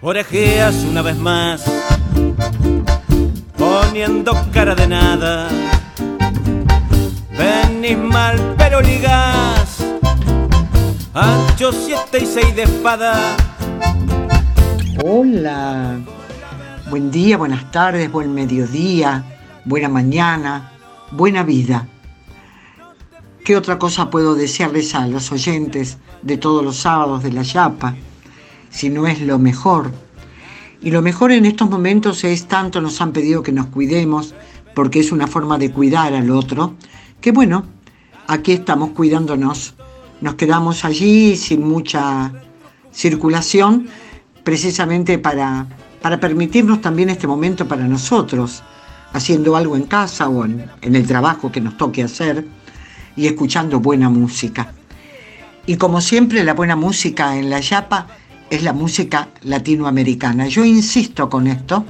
orejeas una vez más, poniendo cara de nada. Venís mal pero ligás, ancho siete y seis de espada. Hola, buen día, buenas tardes, buen mediodía, buena mañana, buena vida. ¿Qué otra cosa puedo desearles a los oyentes de todos los sábados de la Yapa? Si no es lo mejor. Y lo mejor en estos momentos es tanto nos han pedido que nos cuidemos, porque es una forma de cuidar al otro, que bueno, aquí estamos cuidándonos. Nos quedamos allí sin mucha circulación, precisamente para, para permitirnos también este momento para nosotros, haciendo algo en casa o en, en el trabajo que nos toque hacer y escuchando buena música. Y como siempre, la buena música en la Yapa es la música latinoamericana. Yo insisto con esto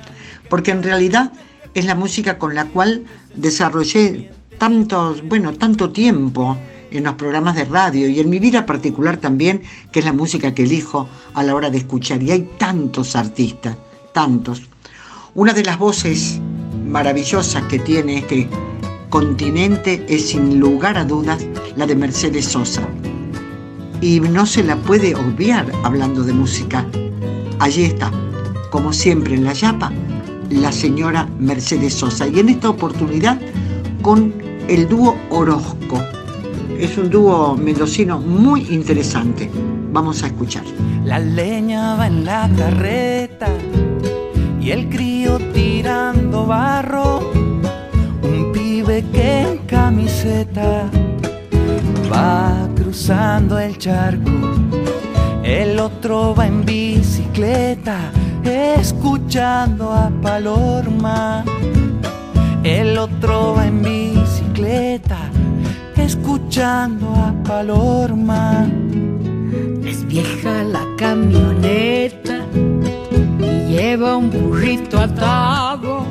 porque en realidad es la música con la cual desarrollé tantos, bueno, tanto tiempo en los programas de radio y en mi vida particular también, que es la música que elijo a la hora de escuchar. Y hay tantos artistas, tantos. Una de las voces maravillosas que tiene este continente es sin lugar a dudas la de Mercedes Sosa. Y no se la puede obviar hablando de música. Allí está, como siempre en la Yapa, la señora Mercedes Sosa. Y en esta oportunidad con el dúo Orozco. Es un dúo mendocino muy interesante. Vamos a escuchar. La leña va en la carreta y el crío tirando barro. Un pibe que en camiseta va el charco. El otro va en bicicleta escuchando a Palorma. El otro va en bicicleta escuchando a Palorma. Es vieja la camioneta y lleva un burrito atado.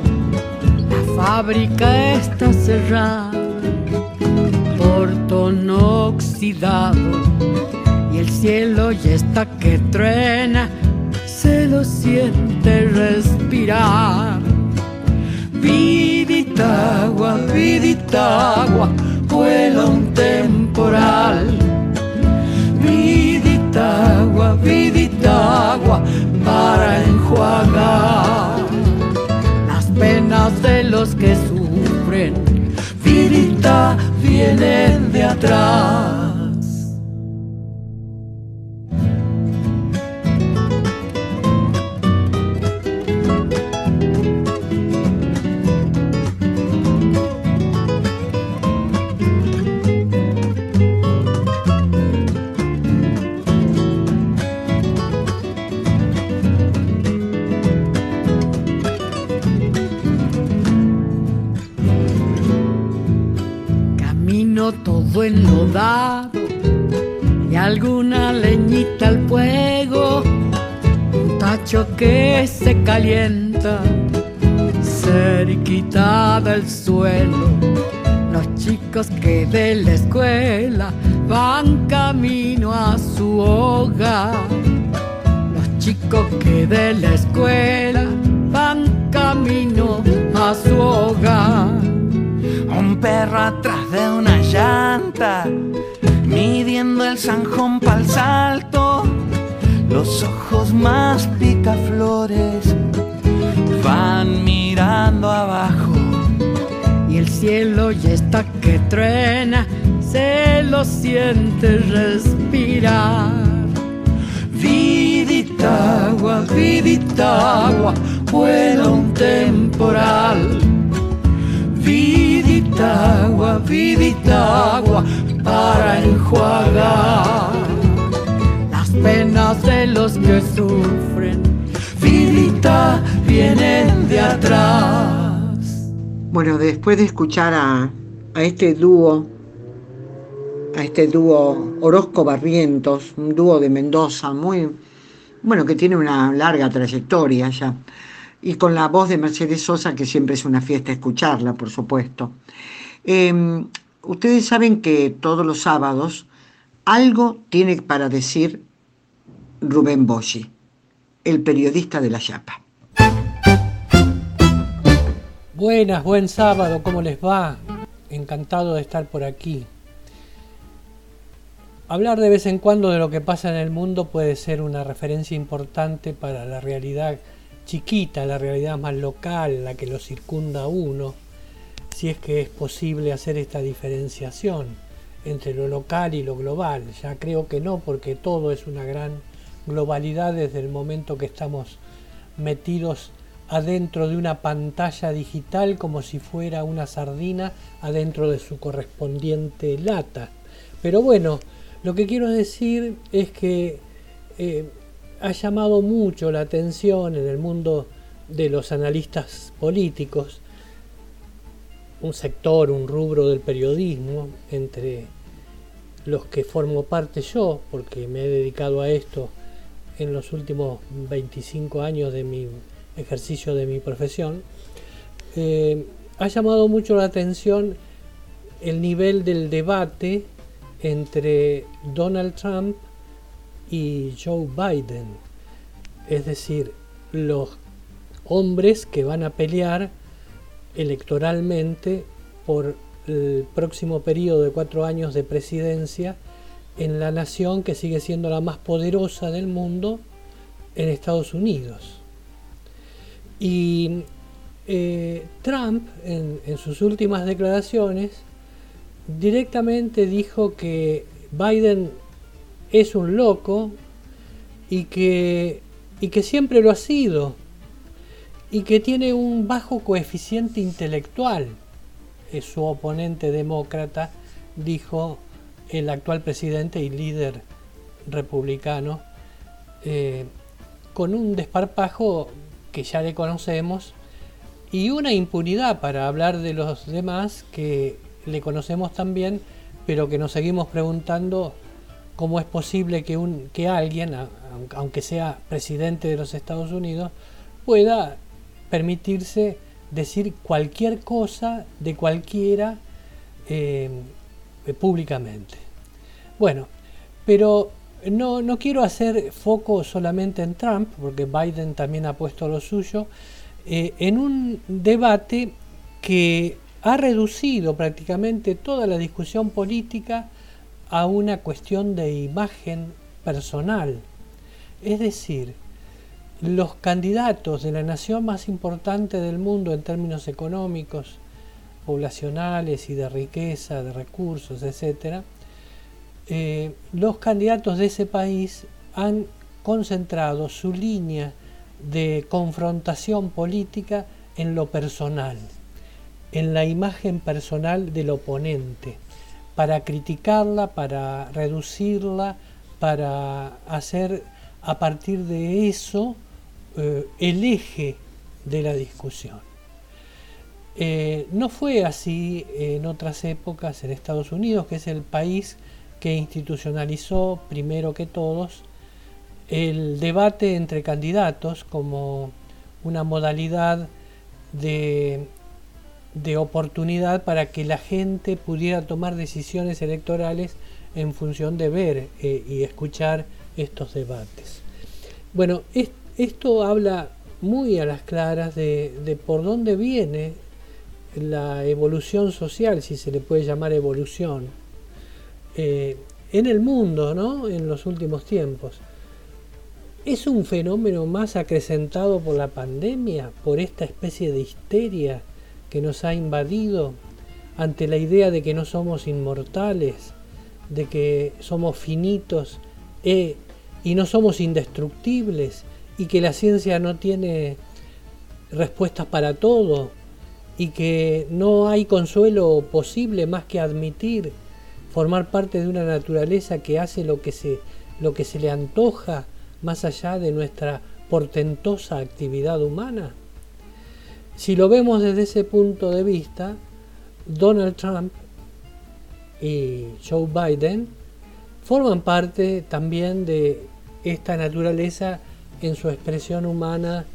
La fábrica está cerrada, portón oxidado y el cielo ya está que truena, se lo siente respirar. Viditagua, viditagua, vuela un temporal. Viditagua, viditagua, para enjuagar las penas de los que sufren. Vidita vienen de atrás. Enlodado y alguna leñita al fuego, un tacho que se calienta cerquita del suelo. Los chicos que de la escuela van camino a su hogar. Los chicos que de la escuela van camino a su hogar. Un perro atrás de una midiendo el zanjón pa'l salto. Los ojos más picaflores van mirando abajo. y el cielo ya está que truena, se lo siente respirar. Viditagua, viditagua, vuela un temporal. Viditagua, viditagua, para enjuagar las penas de los que sufren. Vidita vienen de atrás. Bueno, después de escuchar a, a este dúo, a este dúo Orozco Barrientos, un dúo de Mendoza, muy, bueno, que tiene una larga trayectoria ya, y con la voz de Mercedes Sosa, que siempre es una fiesta escucharla, por supuesto. Eh, ustedes saben que todos los sábados algo tiene para decir Rubén Boschi. el periodista de la Chapa. Buenas, buen sábado, ¿cómo les va? Encantado de estar por aquí. Hablar de vez en cuando de lo que pasa en el mundo puede ser una referencia importante para la realidad chiquita, la realidad más local, la que lo circunda a uno, si es que es posible hacer esta diferenciación entre lo local y lo global. Ya creo que no, porque todo es una gran globalidad desde el momento que estamos metidos adentro de una pantalla digital como si fuera una sardina adentro de su correspondiente lata. Pero bueno, lo que quiero decir es que eh, ha llamado mucho la atención en el mundo de los analistas políticos, un sector, un rubro del periodismo, entre los que formo parte yo, porque me he dedicado a esto en los últimos 25 años de mi ejercicio de mi profesión, eh, ha llamado mucho la atención el nivel del debate entre Donald Trump y Joe Biden, es decir, los hombres que van a pelear electoralmente por el próximo periodo de cuatro años de presidencia en la nación que sigue siendo la más poderosa del mundo, en Estados Unidos. Y eh, Trump, en, en sus últimas declaraciones, directamente dijo que Biden es un loco y que, y que siempre lo ha sido y que tiene un bajo coeficiente intelectual. Es su oponente demócrata, dijo el actual presidente y líder republicano, eh, con un desparpajo que ya le conocemos y una impunidad para hablar de los demás que le conocemos también, pero que nos seguimos preguntando cómo es posible que, un, que alguien, aunque sea presidente de los Estados Unidos, pueda permitirse decir cualquier cosa de cualquiera eh, públicamente. Bueno, pero no, no quiero hacer foco solamente en Trump, porque Biden también ha puesto lo suyo, eh, en un debate que ha reducido prácticamente toda la discusión política a una cuestión de imagen personal. Es decir, los candidatos de la nación más importante del mundo en términos económicos, poblacionales y de riqueza, de recursos, etc., eh, los candidatos de ese país han concentrado su línea de confrontación política en lo personal, en la imagen personal del oponente para criticarla, para reducirla, para hacer a partir de eso eh, el eje de la discusión. Eh, no fue así en otras épocas en Estados Unidos, que es el país que institucionalizó primero que todos el debate entre candidatos como una modalidad de de oportunidad para que la gente pudiera tomar decisiones electorales en función de ver eh, y escuchar estos debates. Bueno, esto habla muy a las claras de, por dónde viene la evolución social, si se le puede llamar evolución, eh, en el mundo, ¿no? En los últimos tiempos. ¿Es un fenómeno más acrecentado por la pandemia, por esta especie de histeria que nos ha invadido ante la idea de que no somos inmortales, de que somos finitos e, y no somos indestructibles y que la ciencia no tiene respuestas para todo y que no hay consuelo posible más que admitir formar parte de una naturaleza que hace lo que se, lo que se le antoja más allá de nuestra portentosa actividad humana. Si lo vemos desde ese punto de vista, Donald Trump y Joe Biden forman parte también de esta naturaleza en su expresión humana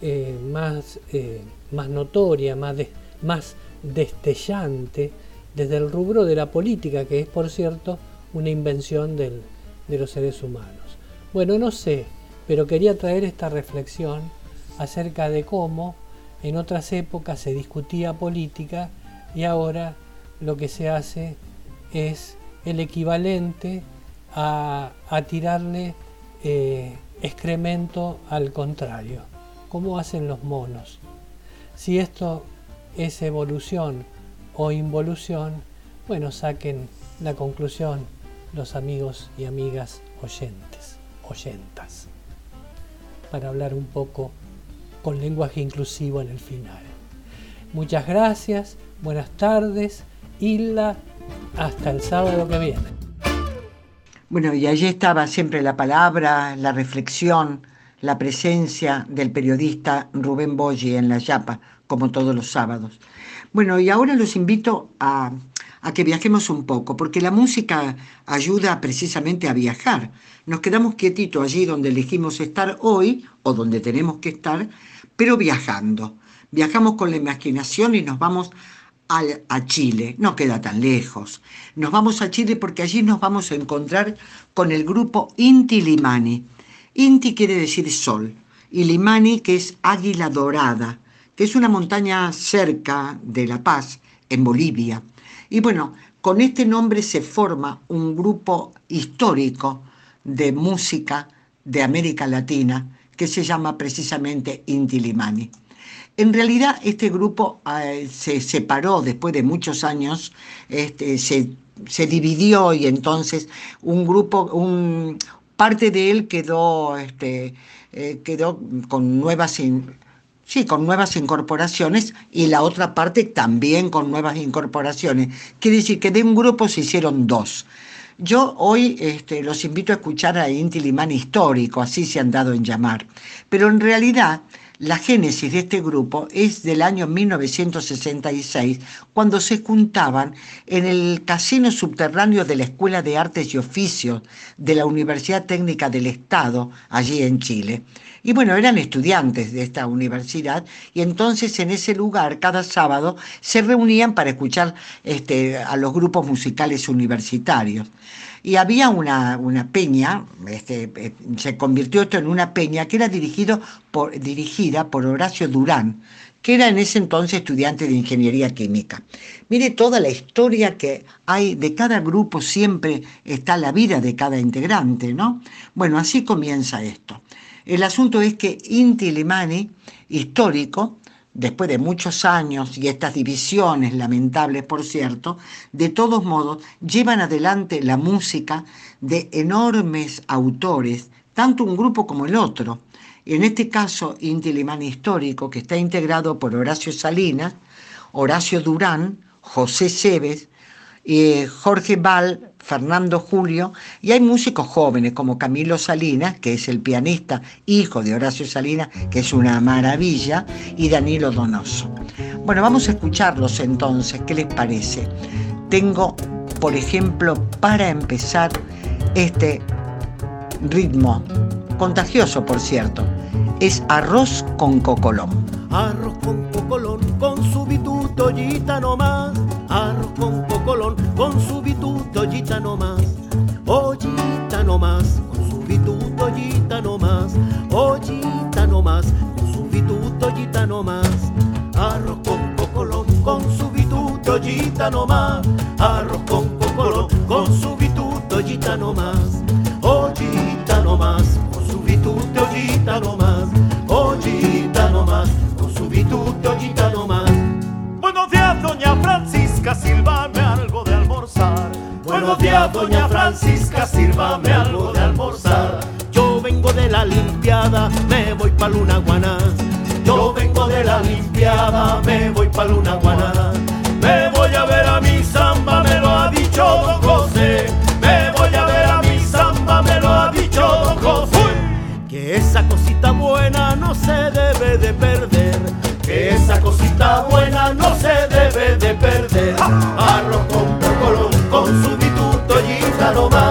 eh, más, eh, más notoria, más, más destellante desde el rubro de la política, que es por cierto una invención de los seres humanos. Bueno, no sé, pero quería traer esta reflexión acerca de cómo en otras épocas se discutía política y ahora lo que se hace es el equivalente a, tirarle eh, excremento al contrario, como hacen los monos. Si esto es evolución o involución, bueno, saquen la conclusión los amigos y amigas oyentes, oyentas, para hablar un poco con lenguaje inclusivo en el final. Muchas gracias, buenas tardes, Hilda, hasta el sábado que viene. Bueno, y allí estaba siempre la palabra, la reflexión, la presencia del periodista Rubén Boyi en La Yapa, como todos los sábados. Bueno, y ahora los invito a, a que viajemos un poco, porque la música ayuda precisamente a viajar. Nos quedamos quietitos allí donde elegimos estar hoy, o donde tenemos que estar, pero viajando. Viajamos con la imaginación y nos vamos a, Chile, no queda tan lejos. Nos vamos a Chile porque allí nos vamos a encontrar con el grupo Inti Limani. Inti quiere decir sol y Limani que es águila dorada, que es una montaña cerca de La Paz, en Bolivia. Y bueno, con este nombre se forma un grupo histórico de música de América Latina que se llama precisamente Inti Limani. En realidad este grupo eh, se separó después de muchos años, este, se, dividió y entonces un grupo, un, parte de él quedó, este, eh, quedó con nuevas... Sí, con nuevas incorporaciones y la otra parte también con nuevas incorporaciones. Quiere decir que de un grupo se hicieron dos. Yo hoy este, los invito a escuchar a Inti Limán histórico, así se han dado en llamar. Pero en realidad la génesis de este grupo es del año 1966, cuando se juntaban en el casino subterráneo de la Escuela de Artes y Oficios de la Universidad Técnica del Estado, allí en Chile. Y bueno, eran estudiantes de esta universidad y entonces en ese lugar cada sábado se reunían para escuchar este, a los grupos musicales universitarios y había una, peña, este, eh, se convirtió esto en una peña que era dirigido por, dirigida por Horacio Durán, que era en ese entonces estudiante de ingeniería química. Mire toda la historia que hay de cada grupo, siempre está la vida de cada integrante, ¿no? Bueno, así comienza esto. El asunto es que Inti Limani, histórico, después de muchos años y estas divisiones lamentables, por cierto, de todos modos llevan adelante la música de enormes autores, tanto un grupo como el otro. En este caso, Inti Limán Histórico, que está integrado por Horacio Salinas, Horacio Durán, José Cebes, y Jorge Val, Fernando Julio, y hay músicos jóvenes como Camilo Salinas, que es el pianista, hijo de Horacio Salinas, que es una maravilla, y Danilo Donoso. Bueno, vamos a escucharlos entonces, ¿qué les parece? Tengo, por ejemplo, para empezar, este ritmo, contagioso por cierto, es arroz con cocolón. Arroz con cocolón, con su bituto no bituto ollita nomás, ollita nomás, con su bituto ollita nomás, ollita nomás, con su bituto ollita nomás, arroz con cocolón, con su bituto ollita nomás, arroz con cocolón, con su bituto ollita nomás, ollita nomás, con su bituto ollita nomás, ollita nomás, con su bituto ollita nomás. Buenos días, doña Francis sírvame algo de almorzar. Buenos días, doña Francisca, sírvame algo de almorzar. Yo vengo de la limpiada, me voy pa' Luna Guaná. Yo vengo de la limpiada, me voy pa' Luna Guaná. Me voy a ver a mi samba, me lo ha dicho don José. Me voy a ver a mi samba, me lo ha dicho don José. Que esa cosita buena no se debe de perder que esa cosita buena no se debe de perder. Arroz con cocolón, con su bituto gitano más.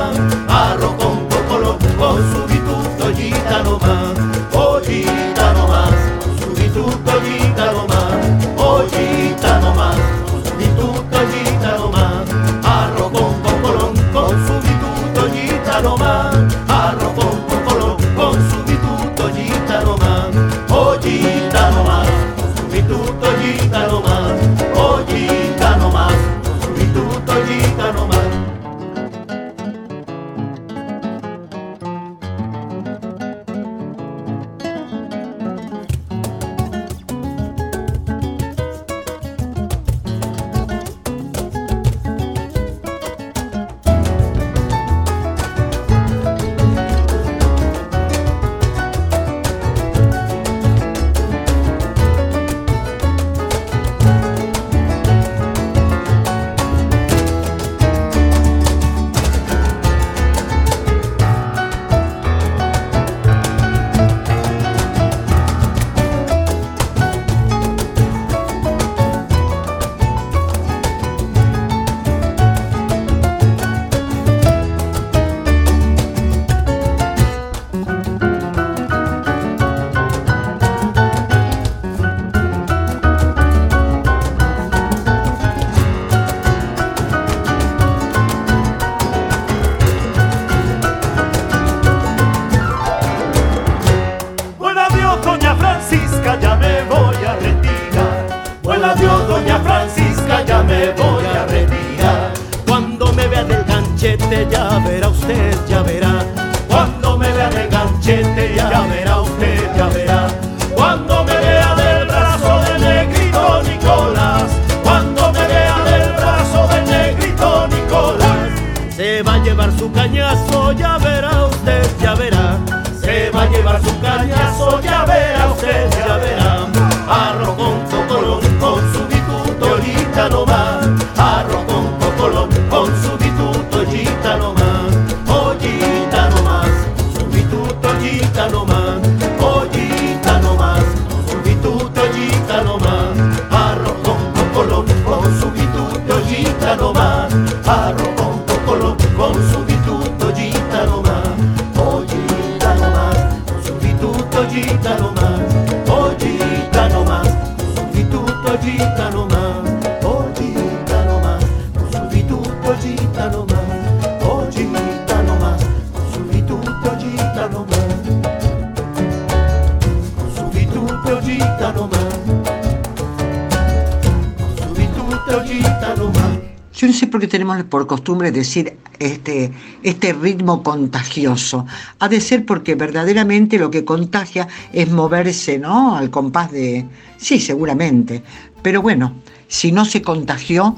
Tenemos por costumbre decir este, este ritmo contagioso. Ha de ser porque verdaderamente lo que contagia es moverse, ¿no? Al compás de... Sí, seguramente. Pero bueno, si no se contagió,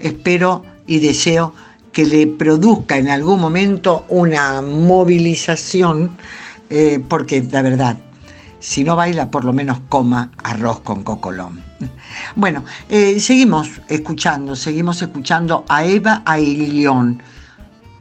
espero y deseo que le produzca en algún momento una movilización, eh, porque la verdad, si no baila, por lo menos coma arroz con cocolón. Bueno, eh, seguimos escuchando, seguimos escuchando a Eva Ailión.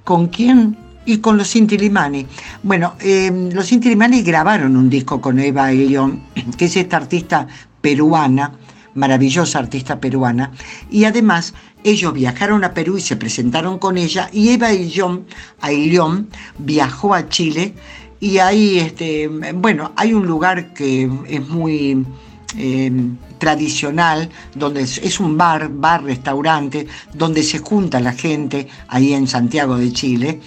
¿Con quién? Y con los Intilimani. Bueno, eh, los Intilimani grabaron un disco con Eva Ailión, que es esta artista peruana, maravillosa artista peruana, y además ellos viajaron a Perú y se presentaron con ella, y Eva Ailión viajó a Chile, y ahí, este, bueno, hay un lugar que es muy eh, tradicional, donde es, un bar, bar, restaurante, donde se junta la gente ahí en Santiago de Chile.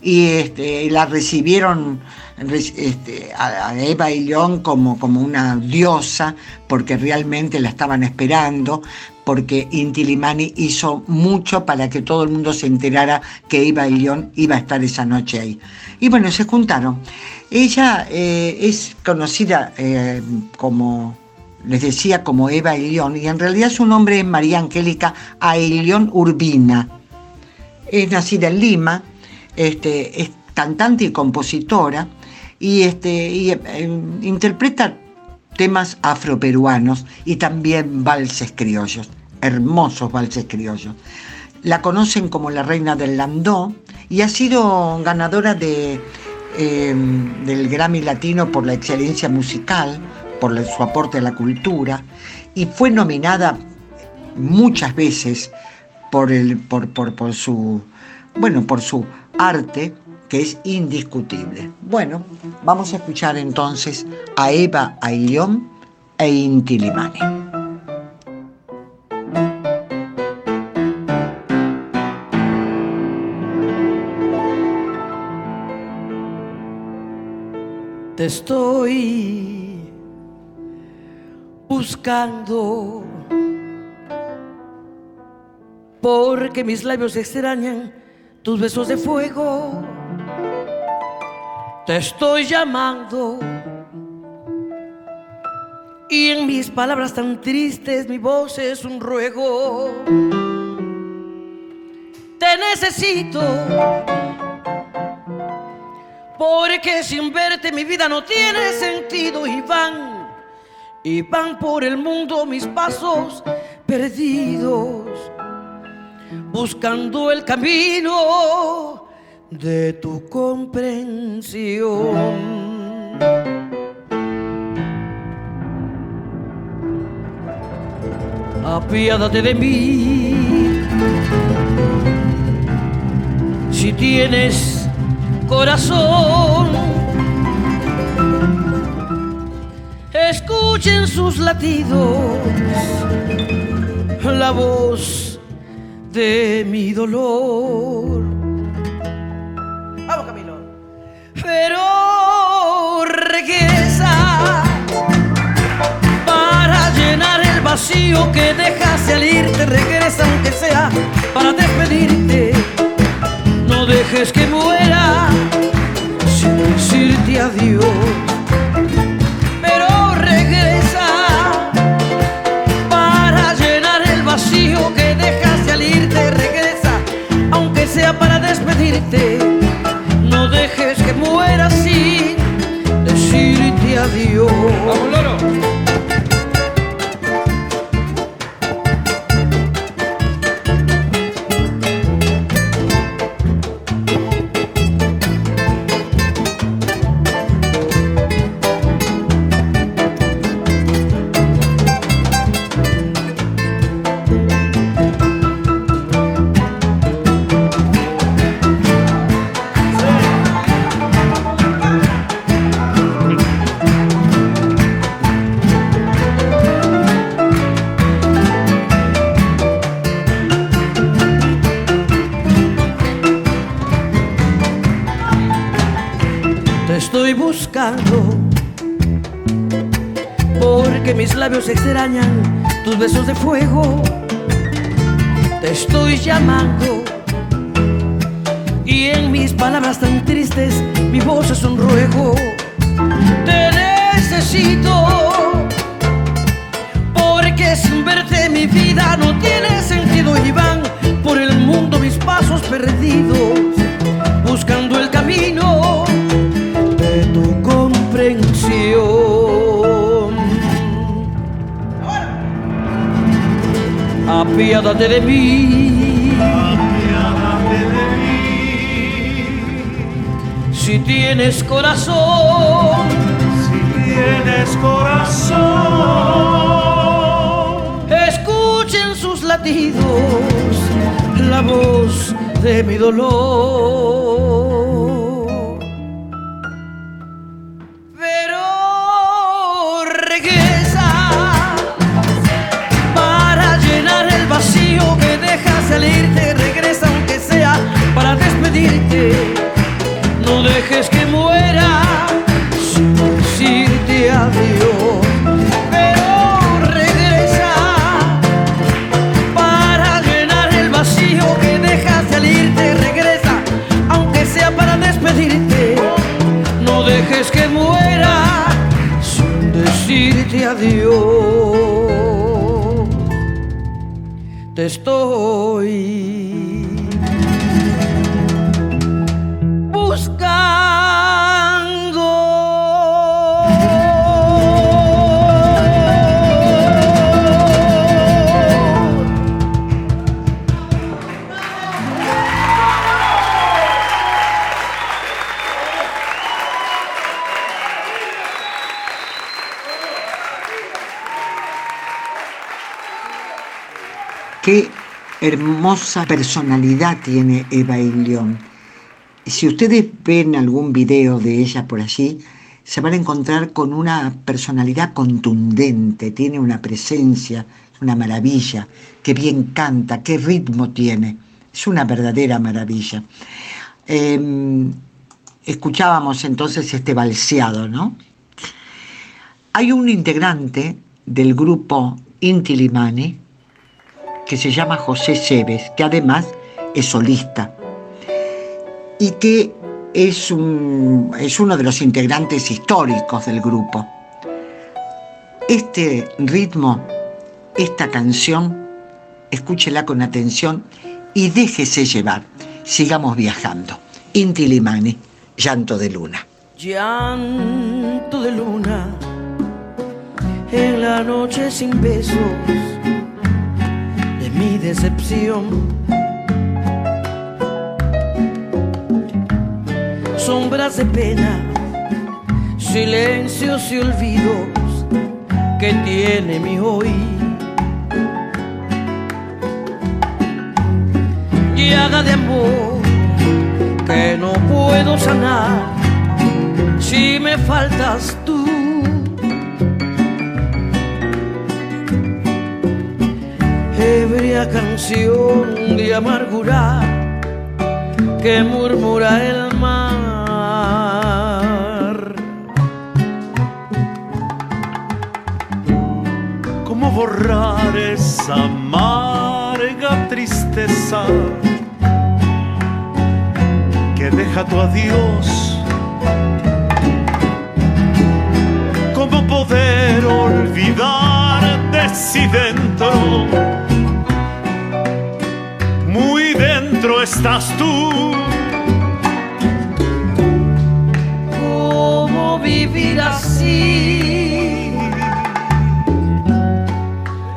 Y este, la recibieron este, a, Eva y León como, como una diosa, porque realmente la estaban esperando, porque Inti Limani hizo mucho para que todo el mundo se enterara que Eva y León iba a estar esa noche ahí. Y bueno, se juntaron. Ella eh, es conocida eh, como les decía como Eva Elión, y en realidad su nombre es María Angélica Aelión Urbina. Es nacida en Lima, este, es cantante y compositora, y, este, eh, interpreta temas afroperuanos y también valses criollos, hermosos valses criollos. La conocen como la reina del landó y ha sido ganadora de, eh, del Grammy Latino por la excelencia musical, por su aporte a la cultura y fue nominada muchas veces por, el, por, por, su, bueno, por su arte que es indiscutible. Bueno, vamos a escuchar entonces a Eva Ailión e Inti Limani. Te estoy buscando porque mis labios extrañan tus besos de fuego. Te estoy llamando. Y en mis palabras tan tristes mi voz es un ruego. Te necesito. Porque sin verte mi vida no tiene sentido. Y van, y van por el mundo mis pasos perdidos, buscando el camino de tu comprensión. Apiádate de mí si tienes corazón. Escuchen sus latidos, la voz de mi dolor. Vacío que dejas salirte. Regresa aunque sea para despedirte dejes que muera sin decirte adiós. Labios extrañan tus besos de fuego. Te estoy llamando y en mis palabras tan tristes mi voz es un ruego. Te necesito porque sin verte mi vida no tiene sentido y van por el mundo mis pasos perdidos apiádate de mí. Apiádate de mí. Si tienes corazón, si tienes corazón, escuchen sus latidos, la voz de mi dolor. Personalidad tiene Eva Ilión. Si ustedes ven algún video de ella por allí, se van a encontrar con una personalidad contundente, tiene una presencia, una maravilla, qué bien canta, qué ritmo tiene, es una verdadera maravilla. Em, escuchábamos entonces este balseado, ¿no? Hay un integrante del grupo Inti Limani que se llama José Cebes, que además es solista y que es, un, es uno de los integrantes históricos del grupo. Este ritmo, esta canción, escúchela con atención y déjese llevar. Sigamos viajando. Inti Limani, Llanto de Luna. Llanto de luna en la noche sin besos mi decepción. Sombras de pena, silencios y olvidos que tiene mi hoy. Llaga de amor que no puedo sanar si me faltas tú. Ebria canción de amargura que murmura el mar. ¿Cómo borrar esa amarga tristeza que deja tu adiós? ¿Cómo poder olvidar si dentro? Muy dentro estás tú. ¿Cómo vivir así?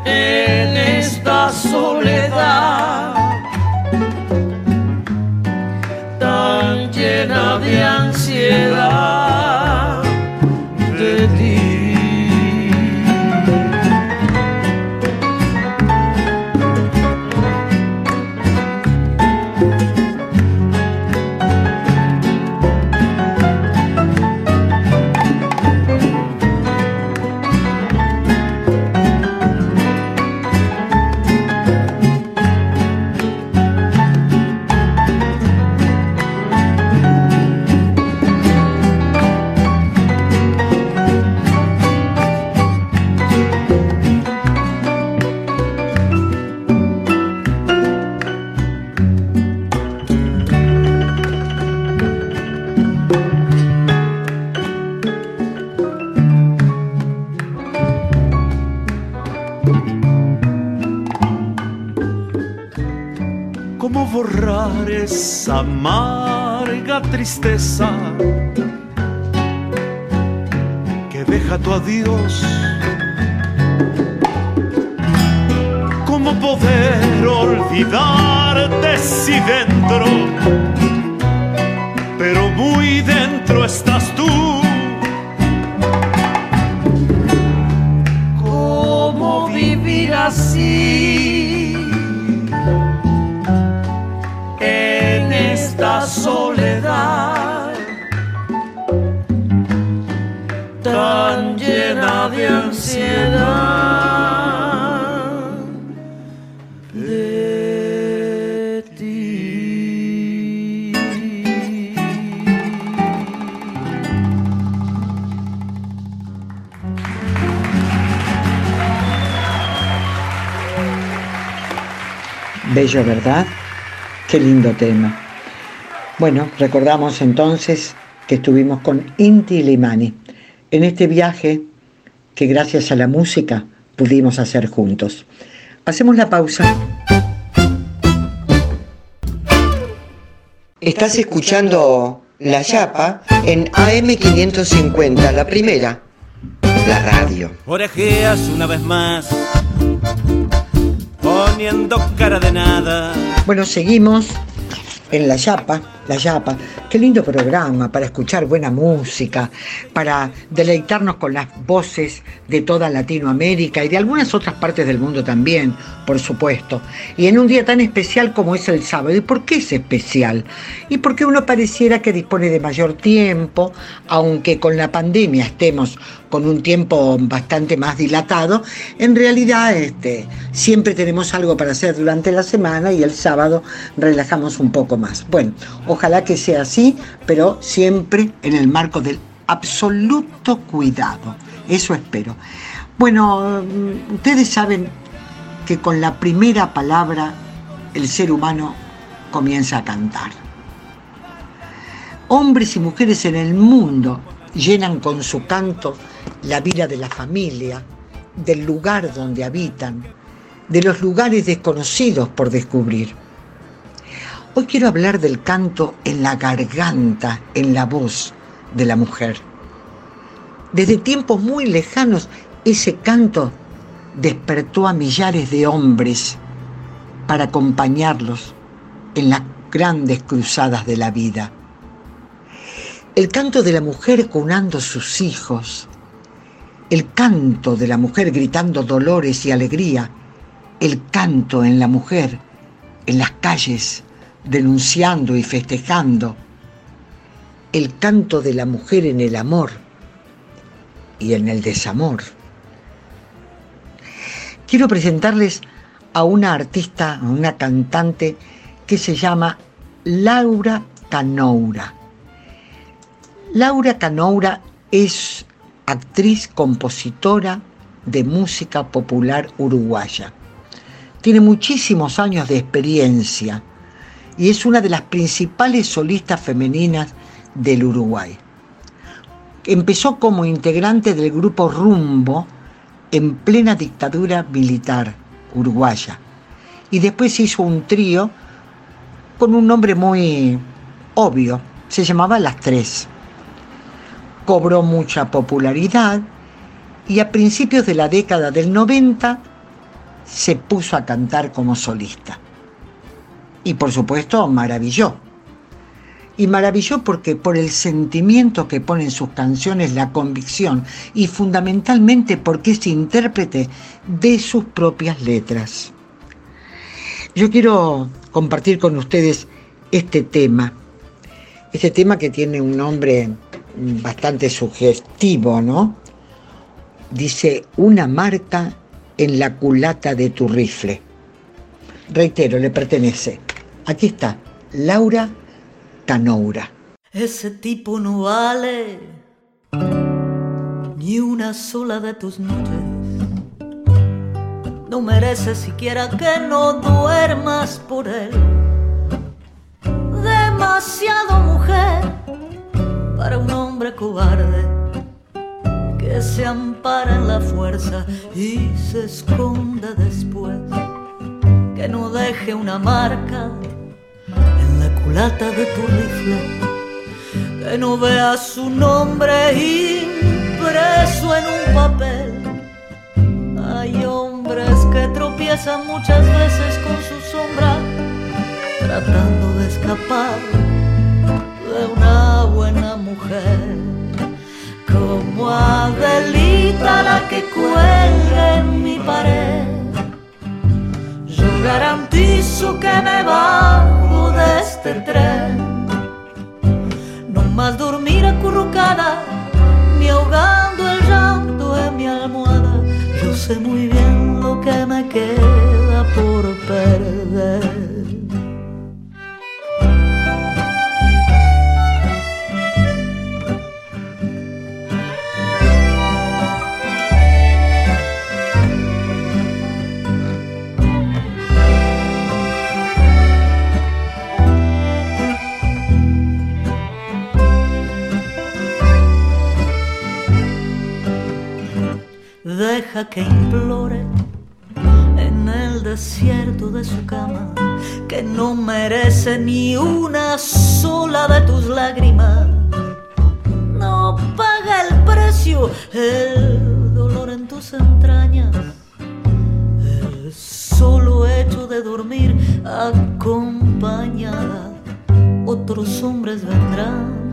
En esta soledad tan llena de ansiedad tristeza que deja tu adiós? ¿Cómo poder olvidarte si dentro, pero muy dentro estás tú? Bello, ¿verdad? Qué lindo tema. Bueno, recordamos entonces que estuvimos con Inti Limani en este viaje que gracias a la música pudimos hacer juntos. Hacemos la pausa. Estás escuchando La Yapa en AM550, la primera, la radio. Orejeas una vez más, poniendo cara de nada. Bueno, seguimos en La Yapa, La Yapa. Qué lindo programa para escuchar buena música, para deleitarnos con las voces de toda Latinoamérica y de algunas otras partes del mundo también, por supuesto. Y en un día tan especial como es el sábado. ¿Y por qué es especial? Y porque uno pareciera que dispone de mayor tiempo, aunque con la pandemia estemos con un tiempo bastante más dilatado, en realidad este, siempre tenemos algo para hacer durante la semana y el sábado relajamos un poco más. Bueno, que sea así, pero siempre en el marco del absoluto cuidado. Eso espero. Bueno, mm, ustedes saben que con la primera palabra el ser humano comienza a cantar. Hombres y mujeres en el mundo llenan con su canto la vida de la familia, del lugar donde habitan, de los lugares desconocidos por descubrir. Hoy quiero hablar del canto en la garganta, en la voz de la mujer. Desde tiempos muy lejanos, ese canto despertó a millares de hombres para acompañarlos en las grandes cruzadas de la vida. El canto de la mujer cunando sus hijos, el canto de la mujer gritando dolores y alegría, el canto en la mujer en las calles denunciando y festejando, el canto de la mujer en el amor y en el desamor. Quiero presentarles a una artista, a una cantante que se llama Laura Canoura. Laura Canoura es actriz, compositora de música popular uruguaya. Tiene muchísimos años de experiencia y es una de las principales solistas femeninas del Uruguay. Empezó como integrante del grupo Rumbo en plena dictadura militar uruguaya y después hizo un trío con un nombre muy obvio, se llamaba Las Tres. Cobró mucha popularidad y a principios de la década del 90 se puso a cantar como solista. Y por supuesto maravilló. Y maravilló porque por el sentimiento que pone en sus canciones, la convicción y fundamentalmente porque es intérprete de sus propias letras. Yo quiero compartir con ustedes este tema, este tema que tiene un nombre bastante sugestivo, ¿no? Dice, una marca en la culata de tu rifle. Reitero, le pertenece. Aquí está, Laura Canoura. Ese tipo no vale ni una sola de tus noches. No merece siquiera que no duermas por él. Demasiado mujer para un hombre cobarde que se ampara en la fuerza y se esconda después, que no deje una marca culata de tu rifle, que no vea su nombre impreso en un papel. Hay hombres que tropiezan muchas veces con su sombra, tratando de escapar de una buena mujer como Adelita la que cuelga en mi pared. Yo garantizo que me bajo de este tren, no más dormir acurrucada, ni ahogando el llanto en mi almohada. Yo sé muy bien lo que me queda por perder. Deja que implore en el desierto de su cama, que no merece ni una sola de tus lágrimas. No paga el precio, el dolor en tus entrañas, el solo hecho de dormir acompañada. Otros hombres vendrán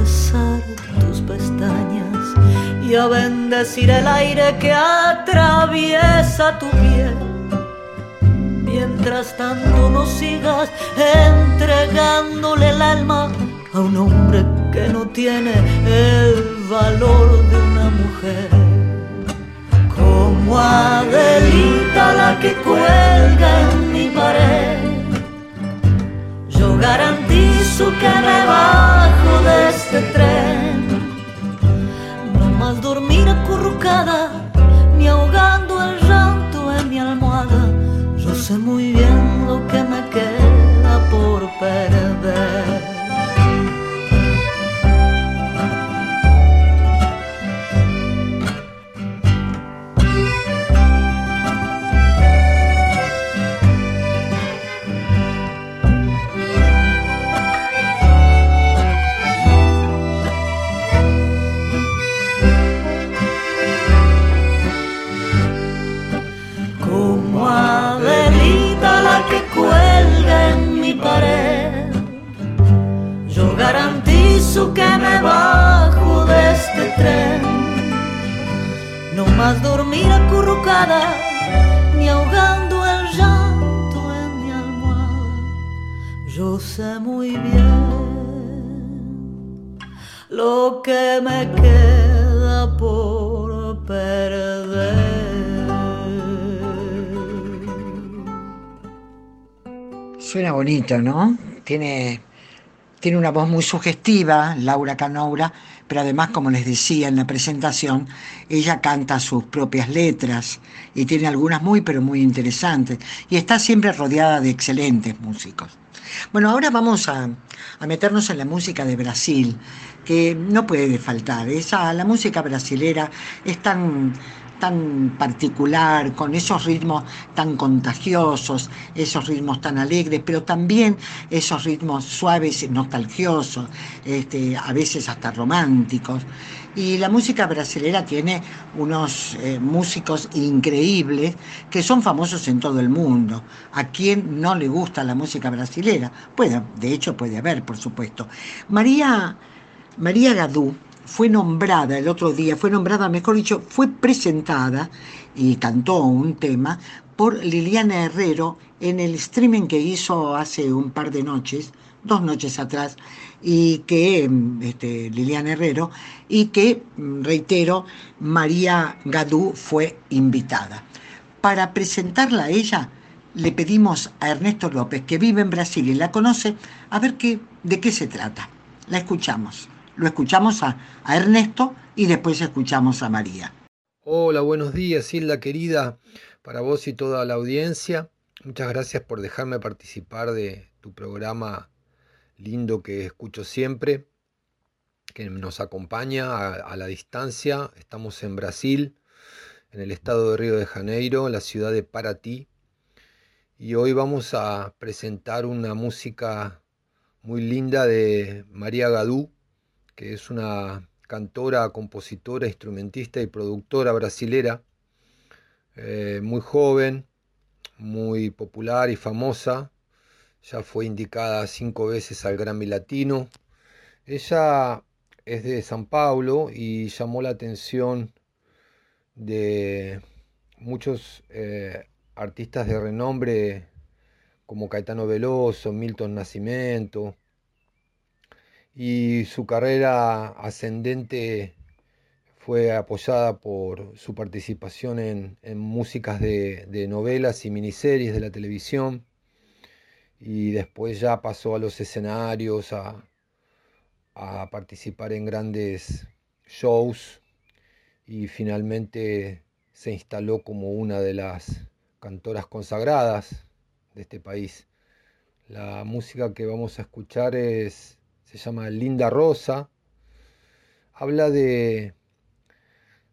besar tus pestañas y a bendecir el aire que atraviesa tu piel. Mientras tanto no sigas entregándole el alma a un hombre que no tiene el valor de una mujer. Como Adelita la que cuelga en mi pared. Yo garantizo que me este no más dormir acurrucada, ni ahogando el llanto en mi almohada. Yo sé muy bien lo que me queda por perder. ¿No? Tiene, tiene una voz muy sugestiva, Laura Canoura, pero además, como les decía en la presentación, ella canta sus propias letras y tiene algunas muy, pero muy interesantes. Y está siempre rodeada de excelentes músicos. Bueno, ahora vamos a, a meternos en la música de Brasil, que no puede faltar. Esa, la música brasilera es tan tan particular, con esos ritmos tan contagiosos, esos ritmos tan alegres, pero también esos ritmos suaves nostalgiosos, este, a veces hasta románticos. Y la música brasilera tiene unos eh, músicos increíbles que son famosos en todo el mundo. ¿A quién no le gusta la música brasilera? Puede, de hecho puede haber, por supuesto. María, María Gadú, fue nombrada el otro día, fue nombrada, mejor dicho, fue presentada y cantó un tema por Liliana Herrero en el streaming que hizo hace un par de noches, dos noches atrás, y que este, Liliana Herrero, y que, reitero, María Gadú fue invitada. Para presentarla a ella, le pedimos a Ernesto López, que vive en Brasil y la conoce, a ver qué, de qué se trata. La escuchamos. Lo escuchamos a, a Ernesto y después escuchamos a María. Hola, buenos días, Hilda querida, para vos y toda la audiencia. Muchas gracias por dejarme participar de tu programa lindo que escucho siempre, que nos acompaña a, a, la distancia. Estamos en Brasil, en el estado de Río de Janeiro, en la ciudad de Paraty. Y hoy vamos a presentar una música muy linda de María Gadú, que es una cantora, compositora, instrumentista y productora brasilera, eh, muy joven, muy popular y famosa. Ya fue indicada cinco veces al Grammy Latino. Ella es de San Paulo y llamó la atención de muchos eh, artistas de renombre como Caetano Veloso, Milton Nascimento, y su carrera ascendente fue apoyada por su participación en, músicas de, novelas y miniseries de la televisión y después ya pasó a los escenarios a participar en grandes shows y finalmente se instaló como una de las cantoras consagradas de este país. La música que vamos a escuchar es se llama Linda Rosa, habla de,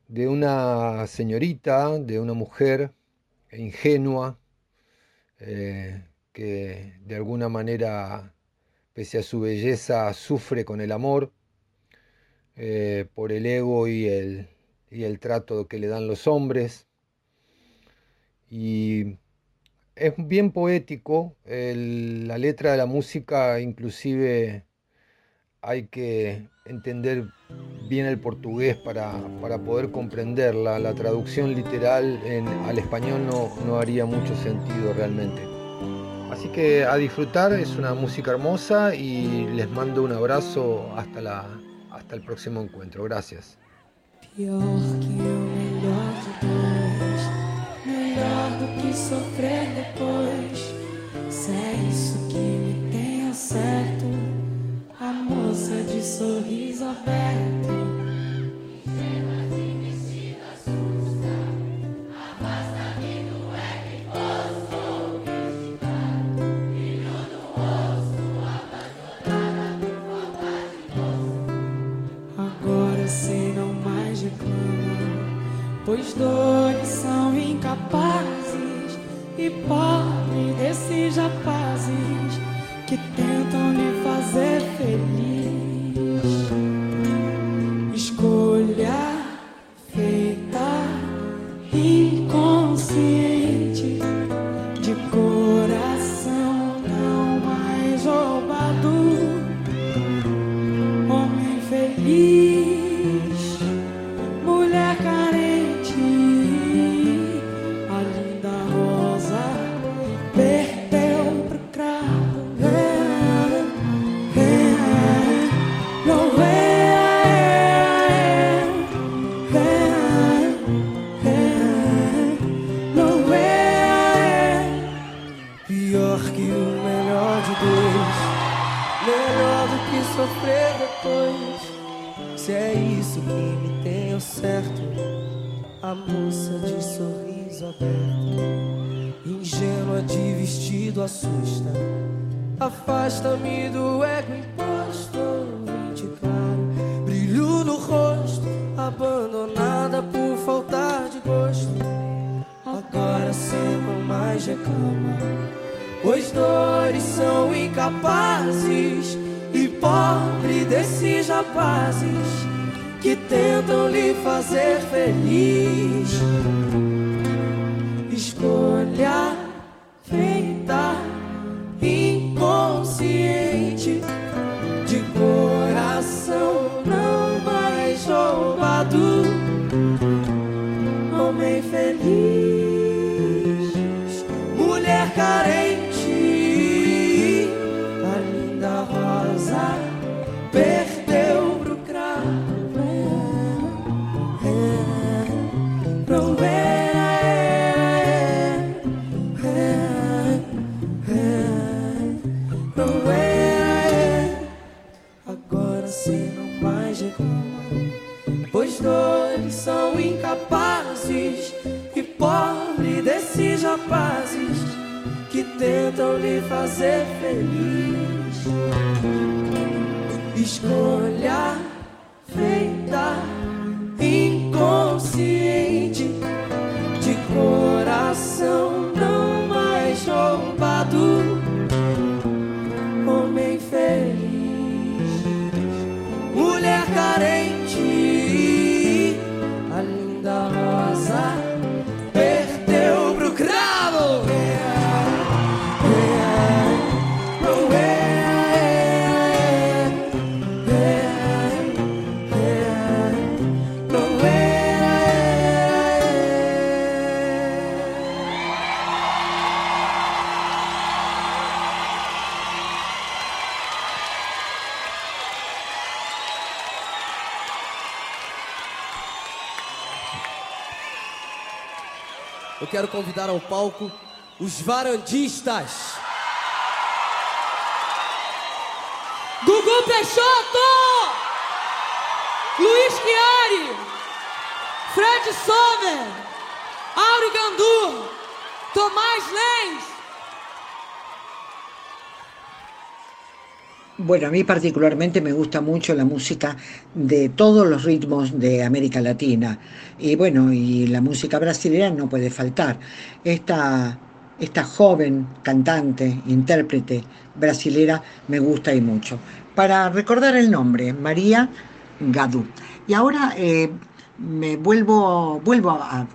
de una señorita, de una mujer ingenua, eh, que de alguna manera, pese a su belleza, sufre con el amor, eh, por el ego y el, y el trato que le dan los hombres. Y es bien poético, el, la letra de la música inclusive hay que entender bien el portugués para, para poder comprenderla. La traducción literal al español no, no haría mucho sentido realmente. Así que a disfrutar, es una música hermosa y les mando un abrazo hasta, la, hasta el próximo encuentro. Gracias. Moça de sorriso aberto. Pois dois são incapazes e pobre desses rapazes que tentam lhe a moça de sorriso aberto, ingênua de vestido assusta. Afasta-me do ego imposto, ouvinte claro, brilho no rosto, abandonada por faltar de gosto. Agora não mais reclama, pois dores são incapazes e pobre desses rapazes que tentam lhe fazer feliz. Escolha feita inconsciente de coração tentam lhe fazer feliz. Escolha feita ao palco os varandistas. Gugu Peixoto! Luiz Chiari! Fred Sommer! Áureo Gandu! Tomás Lenz! Bueno, a mí particularmente me gusta mucho la música de todos los ritmos de América Latina. Y bueno, y la música brasileña no puede faltar. Esta, esta joven cantante, intérprete brasilera me gusta y mucho. Para recordar el nombre, María Gadú. Y ahora eh, me vuelvo, vuelvo a,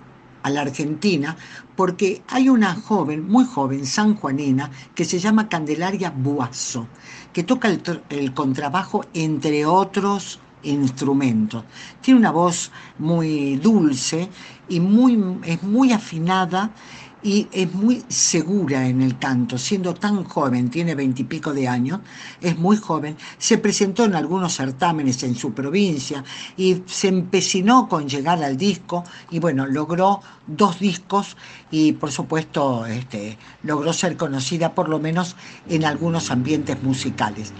a la Argentina porque hay una joven, muy joven, sanjuanina, que se llama Candelaria Buazo, que toca el, tr- el contrabajo entre otros instrumentos. Tiene una voz muy dulce y muy, es muy afinada y es muy segura en el canto, siendo tan joven, tiene veintipico de años, es muy joven, se presentó en algunos certámenes en su provincia y se empecinó con llegar al disco y bueno, logró dos discos y por supuesto este, logró ser conocida por lo menos en algunos ambientes musicales.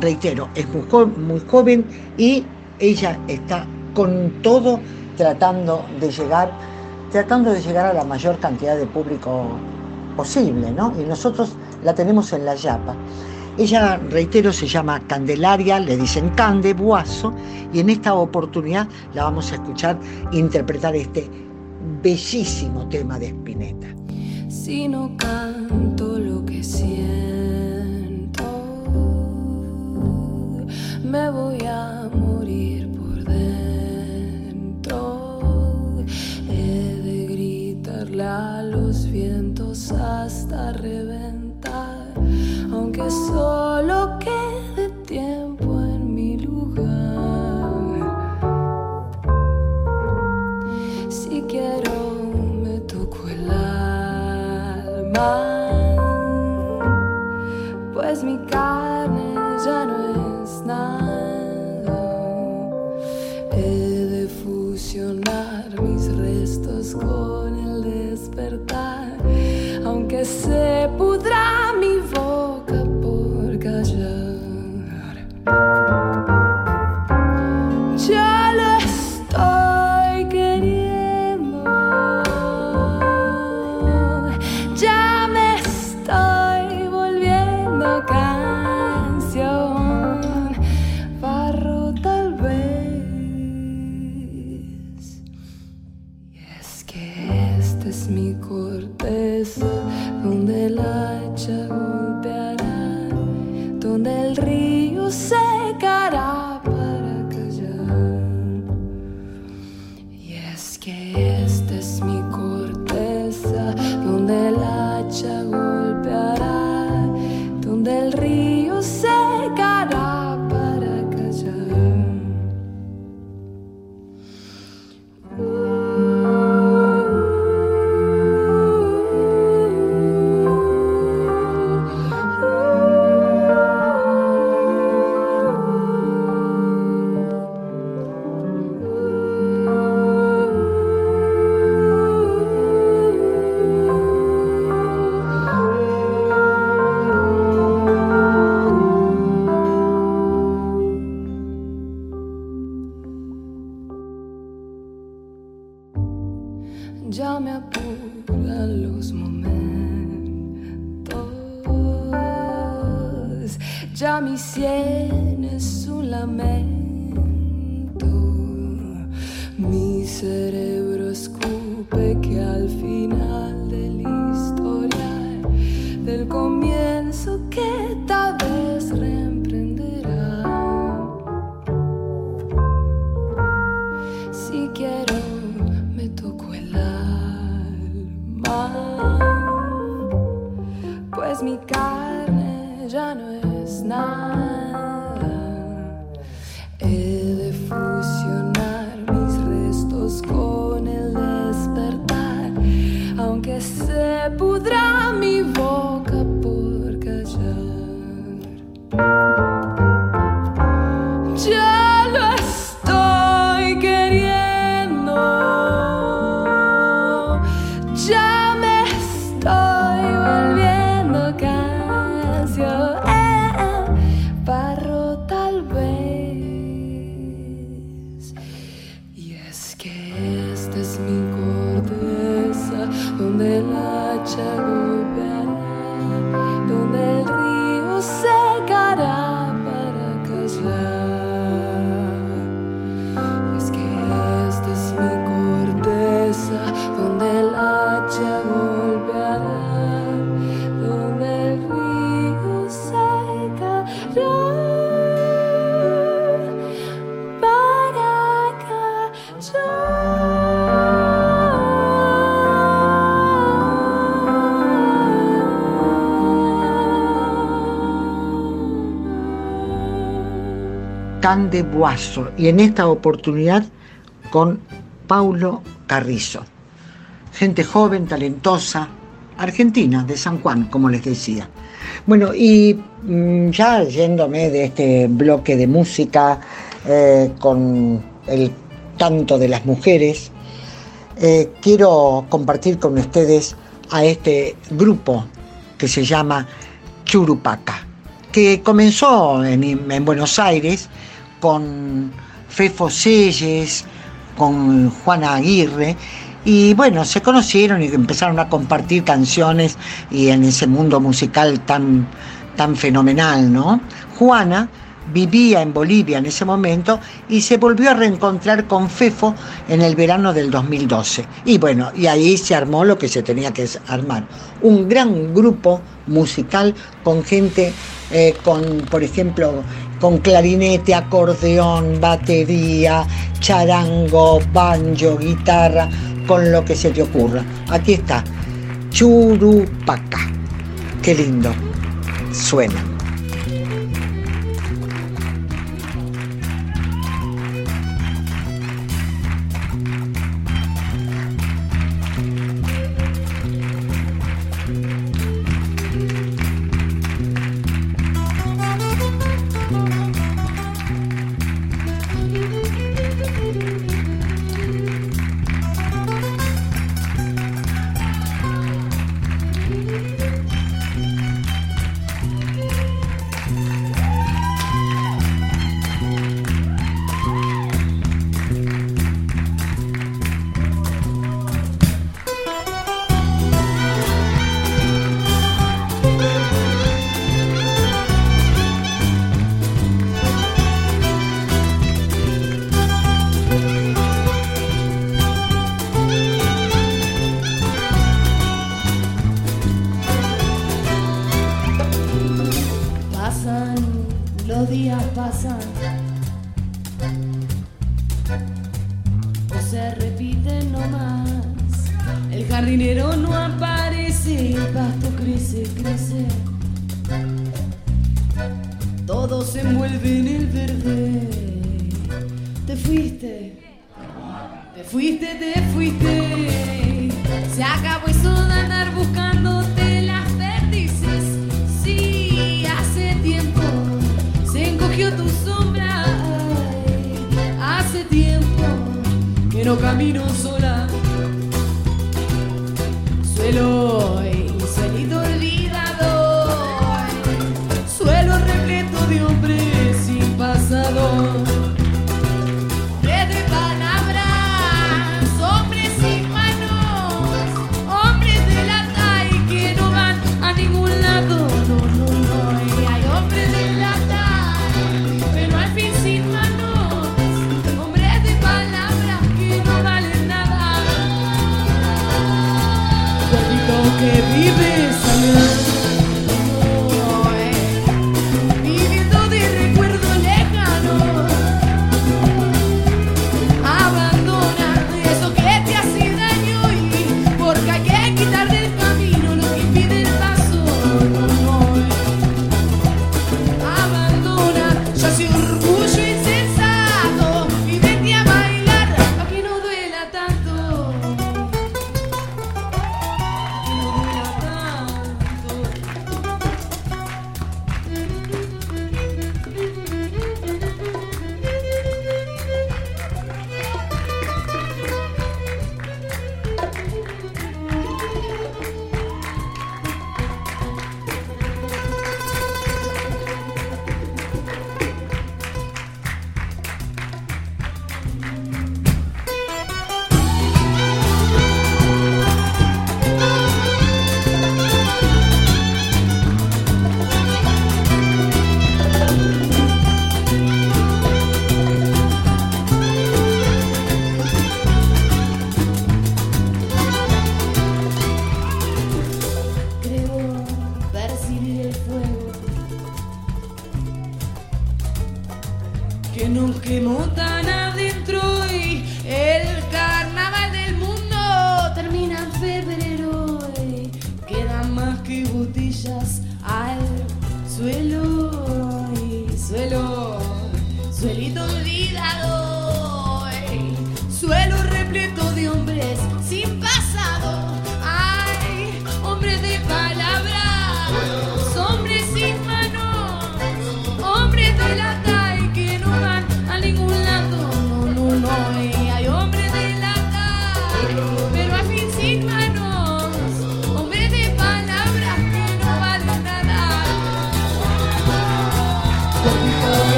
Reitero, es muy, jo- muy joven y ella está con todo tratando de llegar tratando de llegar a la mayor cantidad de público posible, ¿no? Y nosotros la tenemos en la Yapa. Ella, reitero, se llama Candelaria, le dicen Cande Buazo, y en esta oportunidad la vamos a escuchar interpretar este bellísimo tema de Spinetta. Si no canto lo que siento, me voy a morir gritarle a los vientos hasta reventar, aunque solo quede tiempo en mi lugar. Si quiero me toco el alma, aunque De Boazo y en esta oportunidad con Paulo Carrizo. Gente joven, talentosa, argentina, de San Juan, como les decía. Bueno, y mm, ya yéndome de este bloque de música eh, con el canto de las mujeres, eh, quiero compartir con ustedes a este grupo que se llama Churupaca, que comenzó en, en Buenos Aires con Fefo Selles, con Juana Aguirre, y bueno, se conocieron y empezaron a compartir canciones y en ese mundo musical tan, tan fenomenal, ¿no? Juana vivía en Bolivia en ese momento y se volvió a reencontrar con Fefo en el verano del 2012. Y bueno, y ahí se armó lo que se tenía que armar. Un gran grupo musical con gente, eh, con, por ejemplo, con clarinete, acordeón, batería, charango, banjo, guitarra, con lo que se te ocurra. Aquí está, Churupaca. Qué lindo suena.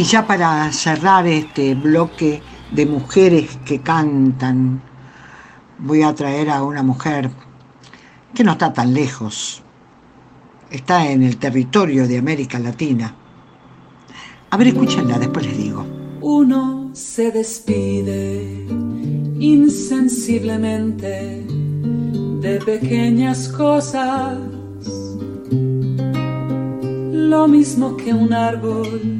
Y ya para cerrar este bloque de mujeres que cantan, voy a traer a una mujer que no está tan lejos, está en el territorio de América Latina. A ver, escúchenla, después les digo. Uno se despide insensiblemente de pequeñas cosas, lo mismo que un árbol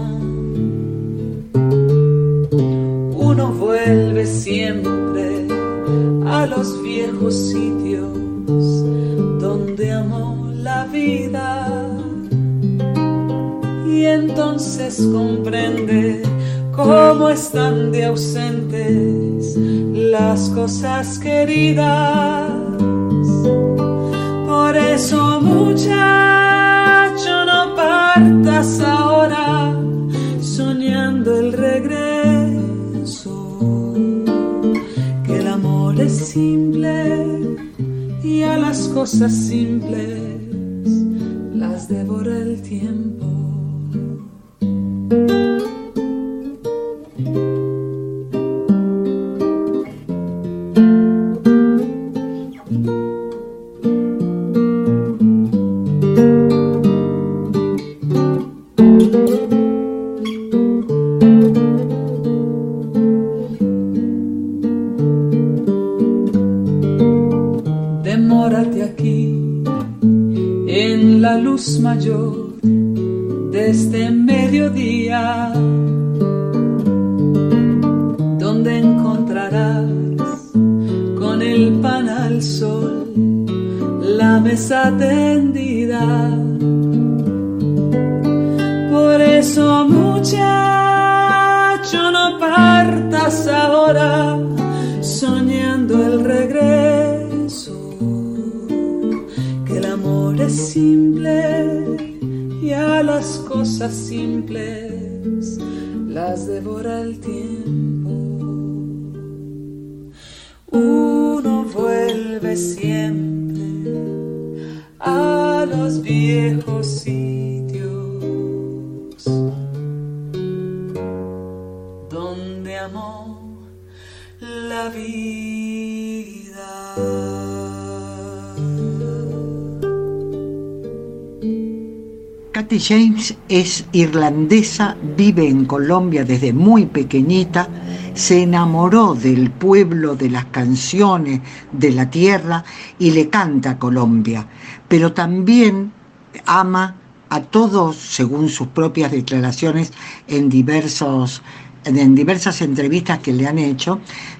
Entonces comprende cómo están de ausentes las cosas queridas. Por eso muchacho no partas ahora soñando el regreso, que el amor es simple y a las cosas simples las devora el tiempo. Es irlandesa, vive en Colombia desde muy pequeñita, se enamoró del pueblo, de las canciones, de la tierra y le canta a Colombia, pero también ama a todos, según sus propias declaraciones en, diversos, en diversas entrevistas que le han hecho,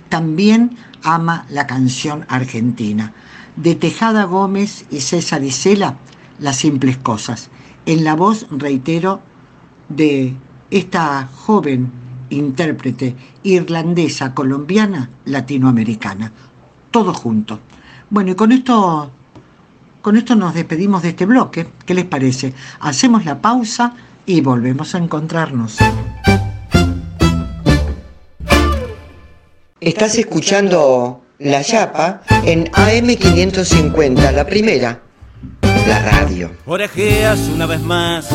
también ama la canción argentina. De Tejada Gómez y César Isela, las simples cosas en la voz, reitero, de esta joven intérprete irlandesa, colombiana, latinoamericana. Todo junto. Bueno, y con esto, con esto nos despedimos de este bloque. ¿Qué les parece? Hacemos la pausa y volvemos a encontrarnos. Estás escuchando La Yapa en AM550, la primera la radio. Orejeas una vez más,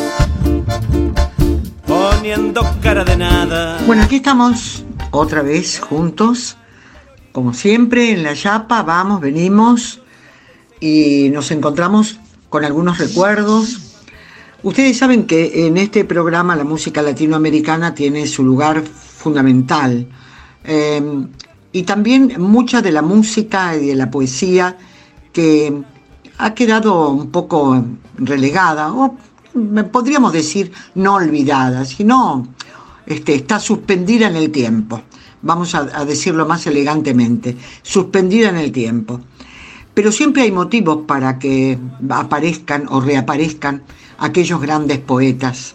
poniendo cara de nada. Bueno, aquí estamos otra vez juntos, como siempre, en la Yapa, vamos, venimos y nos encontramos con algunos recuerdos. Ustedes saben que en este programa la música latinoamericana tiene su lugar fundamental. Eh, y también mucha de la música y de la poesía que ha quedado un poco relegada, o podríamos decir no olvidada, sino este, está suspendida en el tiempo. Vamos a, a decirlo más elegantemente, suspendida en el tiempo. Pero siempre hay motivos para que aparezcan o reaparezcan aquellos grandes poetas,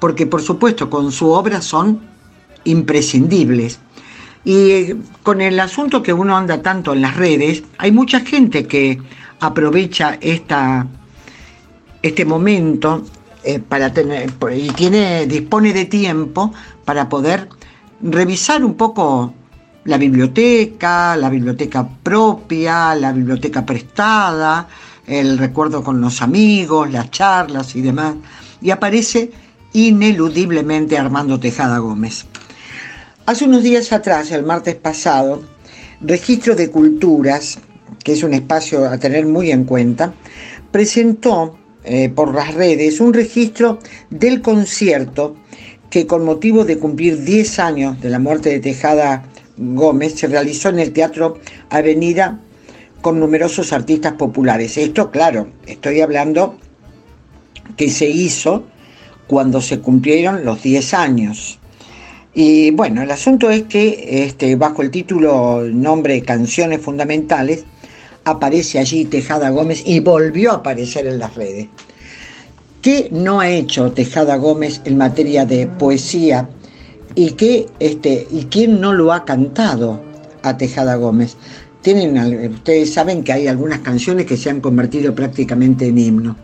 porque por supuesto con su obra son imprescindibles. Y con el asunto que uno anda tanto en las redes, hay mucha gente que aprovecha esta, este momento eh, para tener, y tiene, dispone de tiempo para poder revisar un poco la biblioteca, la biblioteca propia, la biblioteca prestada, el recuerdo con los amigos, las charlas y demás, y aparece ineludiblemente Armando Tejada Gómez. Hace unos días atrás, el martes pasado, Registro de Culturas que es un espacio a tener muy en cuenta, presentó eh, por las redes un registro del concierto que con motivo de cumplir 10 años de la muerte de Tejada Gómez se realizó en el Teatro Avenida con numerosos artistas populares. Esto, claro, estoy hablando que se hizo cuando se cumplieron los 10 años. Y bueno, el asunto es que este, bajo el título nombre Canciones Fundamentales aparece allí Tejada Gómez y volvió a aparecer en las redes. ¿Qué no ha hecho Tejada Gómez en materia de poesía? ¿Y, qué, este, ¿Y quién no lo ha cantado a Tejada Gómez? Tienen, ustedes saben que hay algunas canciones que se han convertido prácticamente en himno.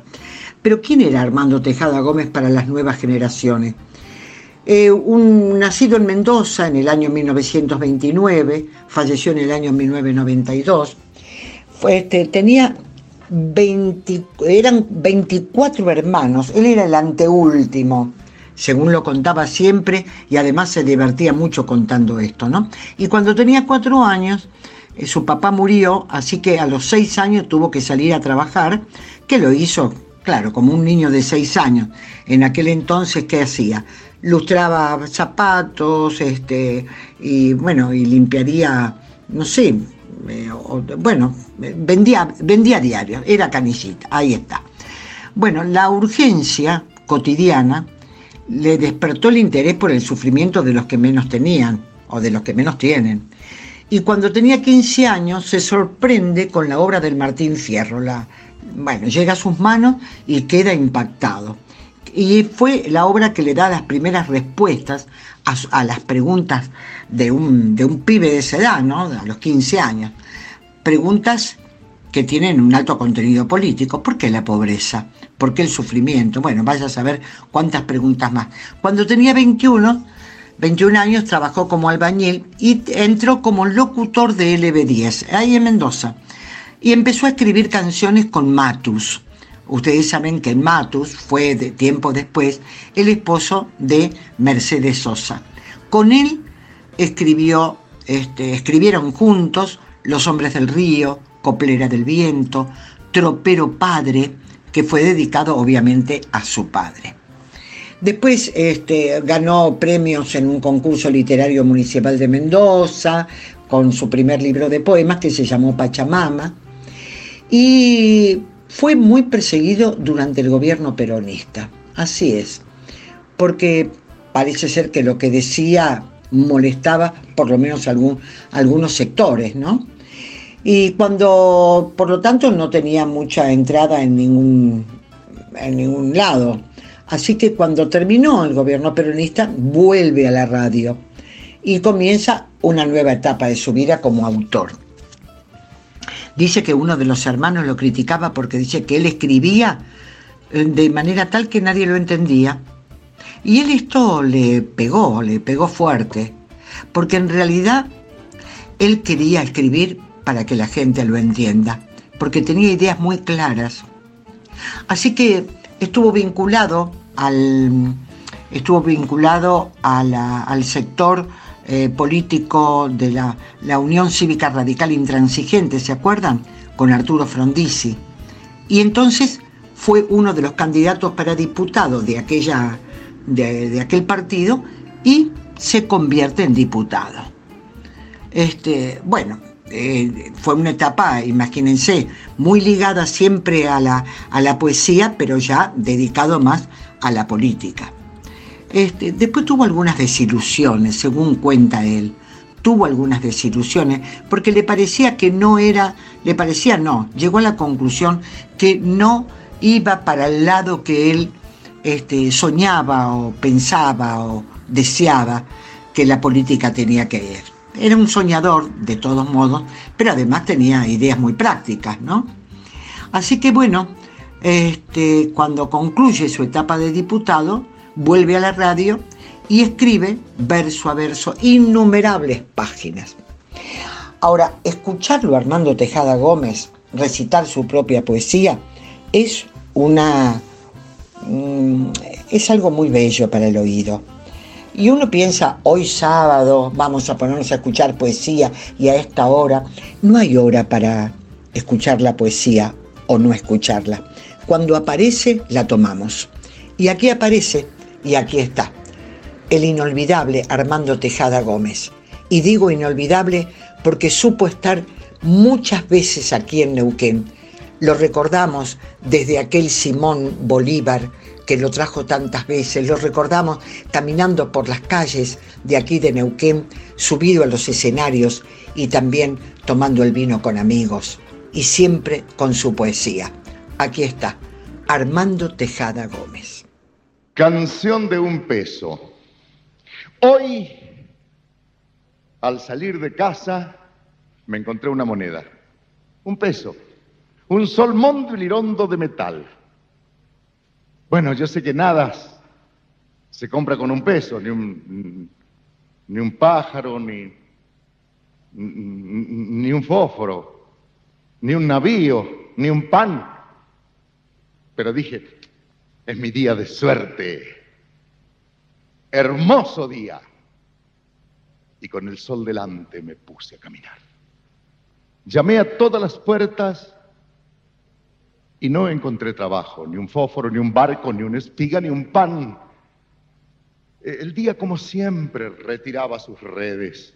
Pero ¿quién era Armando Tejada Gómez para las nuevas generaciones? Eh, un, nacido en Mendoza en el año 1929, falleció en el año 1992. Este, tenía 20, eran 24 hermanos, él era el anteúltimo, según lo contaba siempre, y además se divertía mucho contando esto, ¿no? Y cuando tenía cuatro años, eh, su papá murió, así que a los seis años tuvo que salir a trabajar, que lo hizo, claro, como un niño de seis años. En aquel entonces, ¿qué hacía? lustraba zapatos, este, y bueno, y limpiaría, no sé, bueno, vendía, vendía diario, era canillita, ahí está. Bueno, la urgencia cotidiana le despertó el interés por el sufrimiento de los que menos tenían o de los que menos tienen. Y cuando tenía 15 años se sorprende con la obra del Martín Fierro. La, bueno, llega a sus manos y queda impactado y fue la obra que le da las primeras respuestas a, las preguntas de un, de un, pibe de esa edad, ¿no? a los 15 años. Preguntas que tienen un alto contenido político. ¿Por qué la pobreza? ¿Por qué el sufrimiento? Bueno, vaya a saber cuántas preguntas más. Cuando tenía 21, 21 años, trabajó como albañil y entró como locutor de LB10, ahí en Mendoza. Y empezó a escribir canciones con Matus Ustedes saben que Matus fue de tiempo después el esposo de Mercedes Sosa. Con él escribió, este, escribieron juntos Los hombres del río, Coplera del viento, Tropero Padre, que fue dedicado obviamente a su padre. Después este, ganó premios en un concurso literario municipal de Mendoza con su primer libro de poemas que se llamó Pachamama. Y fue muy perseguido durante el gobierno peronista. Así es, porque parece ser que lo que decía molestaba por lo menos algunos sectores, ¿no? Y cuando, por lo tanto, no tenía mucha entrada en ningún, en ningún lado. Así que cuando terminó el gobierno peronista, vuelve a la radio y comienza una nueva etapa de su vida como autor. Dice que uno de los hermanos lo criticaba porque dice que él escribía eh, de manera tal que nadie lo entendía. Y él esto le pegó, le pegó fuerte, porque en realidad él quería escribir para que la gente lo entienda, porque tenía ideas muy claras. Así que estuvo vinculado al, estuvo vinculado al sector eh, político de la, la, Unión Cívica Radical Intransigente, ¿se acuerdan? Con Arturo Frondizi. Y entonces fue uno de los candidatos para diputado de, aquella, de, aquel partido y se convierte en diputado. Este, bueno, eh, fue una etapa, imagínense, muy ligada siempre a la, a la poesía, pero ya dedicado más a la política. Este, después tuvo algunas desilusiones, según cuenta él. Tuvo algunas desilusiones porque le parecía que no era, le parecía no, llegó a la conclusión que no iba para el lado que él este, soñaba o pensaba o deseaba que la política tenía que ir. Era un soñador, de todos modos, pero además tenía ideas muy prácticas, ¿no? Así que bueno, este, cuando concluye su etapa de diputado, vuelve a la radio y escribe verso a verso innumerables páginas. Ahora, escucharlo a Armando Tejada Gómez recitar su propia poesía es una mm, es algo muy bello para el oído. Y uno piensa, hoy sábado vamos a ponernos a escuchar poesía y a esta hora, no hay hora para escuchar la poesía o no escucharla. Cuando aparece, la tomamos. Y aquí aparece y aquí está, el inolvidable Armando Tejada Gómez. Y digo inolvidable porque supo estar muchas veces aquí en Neuquén, Lo recordamos desde aquel Simón Bolívar que lo trajo tantas veces, lo recordamos caminando por las calles de aquí de Neuquén, subido a los escenarios y también tomando el vino con amigos y siempre con su poesía. Aquí está, Armando Tejada Gómez. Canción de un peso. Hoy, al salir de casa, me encontré una moneda, un peso, un solmondo y lirondo de metal. Bueno, yo sé que nada se compra con un peso, ni un, ni un pájaro, ni, ni un fósforo, ni un navío, ni un pan. Pero dije, es mi día de suerte. Hermoso día. Y con el sol delante me puse a caminar. Llamé a todas las puertas y no encontré trabajo, ni un fósforo, ni un barco, ni una espiga, ni un pan. El día, como siempre, retiraba sus redes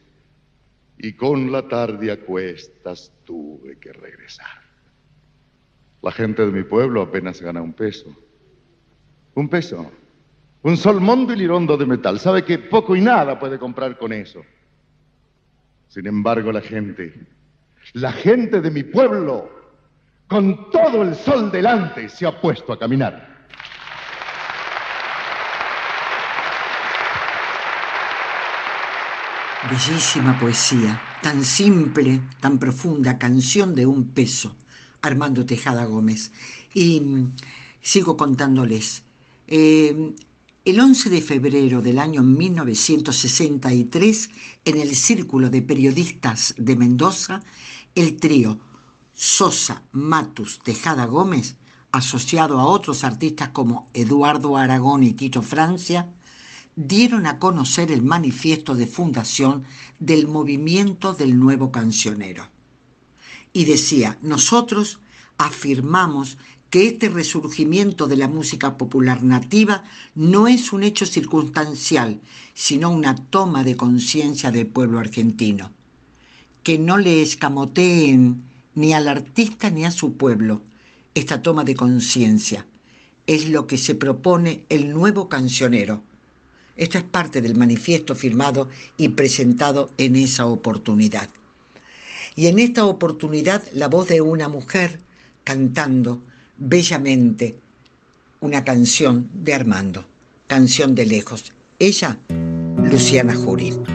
y con la tarde a cuestas tuve que regresar. La gente de mi pueblo apenas gana un peso. Un peso. Un solmondo y lirondo de metal. Sabe que poco y nada puede comprar con eso. Sin embargo, la gente, la gente de mi pueblo, con todo el sol delante, se ha puesto a caminar. Bellísima poesía, tan simple, tan profunda, canción de un peso, Armando Tejada Gómez. Y mm, sigo contándoles. Eh, el 11 de febrero del año 1963, en el Círculo de Periodistas de Mendoza, el trío Sosa, Matus, Tejada Gómez, asociado a otros artistas como Eduardo Aragón y Tito Francia, dieron a conocer el manifiesto de fundación del movimiento del nuevo cancionero. Y decía, nosotros afirmamos que este resurgimiento de la música popular nativa no es un hecho circunstancial, sino una toma de conciencia del pueblo argentino. Que no le escamoteen ni al artista ni a su pueblo esta toma de conciencia. Es lo que se propone el nuevo cancionero esto es parte del manifiesto firmado y presentado en esa oportunidad. Y en esta oportunidad la voz de una mujer cantando bellamente una canción de Armando, canción de lejos. Ella, Luciana Jury.